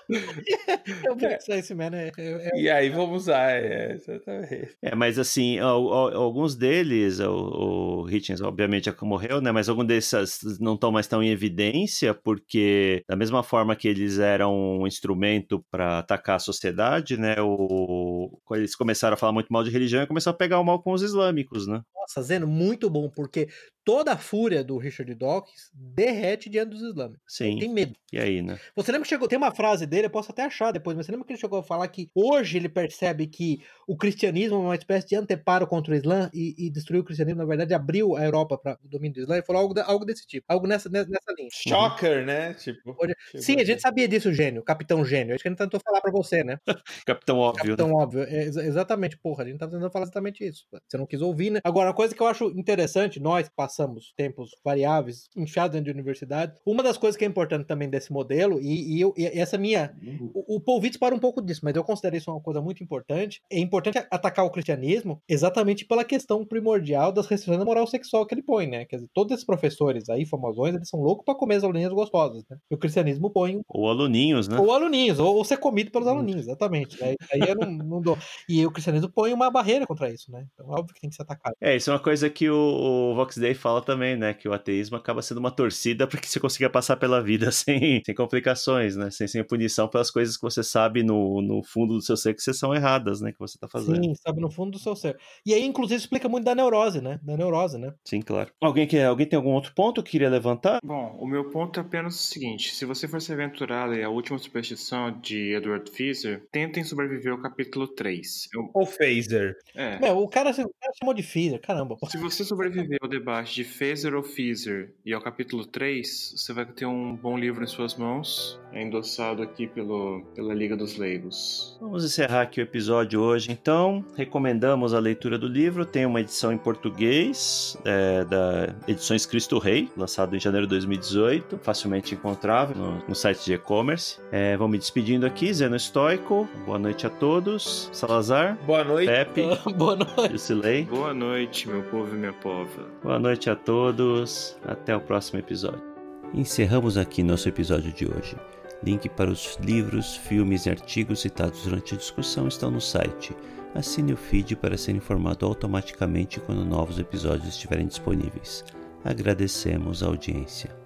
eu Black Science Man é, é,
é... E aí vamos usar, é, exatamente.
É, mas assim, alguns deles, o, o Hitchens obviamente já morreu, né? Mas alguns desses não estão mais tão em evidência, porque da mesma forma que eles eram um instrumento para atacar a sociedade, né? O, eles começaram a falar muito mal de religião e começaram a pegar o mal com os islâmicos, né?
Nossa, Zeno, muito bom, porque toda a fúria do Richard Dawkins derrete diante dos islâmicos.
Sim.
Tem medo.
E aí, né?
Você lembra que chegou. Tem uma frase dele, eu posso até achar depois, mas você lembra que ele chegou a falar que hoje ele percebe que o cristianismo é uma espécie de anteparo contra o Islã e, e destruiu o cristianismo, na verdade, abriu a Europa para o domínio do Islã e falou algo, algo desse tipo, algo nessa, nessa, linha.
Shocker, uhum. né? Tipo,
hoje... Sim, a gente sabia disso, gênio, capitão gênio. Acho que a gente tentou falar para você, né?
capitão óbvio.
Capitão
né?
óbvio. É, exatamente, porra, a gente tá tentando falar exatamente isso. Você não quis ouvir, né? Agora, a coisa que eu acho interessante, nós passamos tempos variáveis, enfiados dentro de universidade. Uma das coisas que é importante também desse modelo, e, e, eu, e essa minha. O, o Paul para um pouco disso, mas eu considero isso uma coisa muito importante. É importante atacar o cristianismo exatamente pela questão primordial das restrições da moral sexual que ele põe, né? Quer dizer, todos esses professores aí, famosões, eles são loucos para comer as aluninhas gostosas, né? E o cristianismo põe.
Ou aluninhos, né?
Ou aluninhos, ou, ou ser comido pelos aluninhos, exatamente. Aí, aí eu não, não, dou. E o cristianismo põe uma barreira contra isso, né? Então, óbvio que tem que ser atacado.
É, isso é uma coisa que o, o Vox Day fala também, né, que o ateísmo acaba sendo uma torcida para que você consiga passar pela vida sem, sem complicações, né, sem, sem punição pelas coisas que você sabe no, no fundo do seu ser que são erradas, né, que você tá fazendo.
Sim, sabe no fundo do seu ser. E aí, inclusive, explica muito da neurose, né, da neurose, né.
Sim, claro. Alguém, quer, alguém tem algum outro ponto que queria levantar?
Bom, o meu ponto é apenas o seguinte, se você for se aventurar a a última superstição de Edward Feser, tentem sobreviver ao capítulo 3.
Eu... Ou Phaser.
É.
Meu, o cara, o cara chamou de Feser, caramba.
Se você sobreviver ao debate de Phaser ou Feser e ao capítulo 3, você vai ter um bom livro em suas mãos, é endossado aqui pelo, pela Liga dos Leigos.
Vamos encerrar aqui o episódio hoje, então. Recomendamos a leitura do livro, tem uma edição em português, é, da Edições Cristo Rei, lançado em janeiro de 2018, facilmente encontrável no, no site de e-commerce. É, vou me despedindo aqui, Zeno Estoico, boa noite a todos. Salazar.
Boa noite.
Pepe.
boa noite.
Lucilei.
Boa noite, meu povo e minha pova.
Boa noite a todos. Até o próximo episódio.
Encerramos aqui nosso episódio de hoje. Link para os livros, filmes e artigos citados durante a discussão estão no site. Assine o feed para ser informado automaticamente quando novos episódios estiverem disponíveis. Agradecemos a audiência.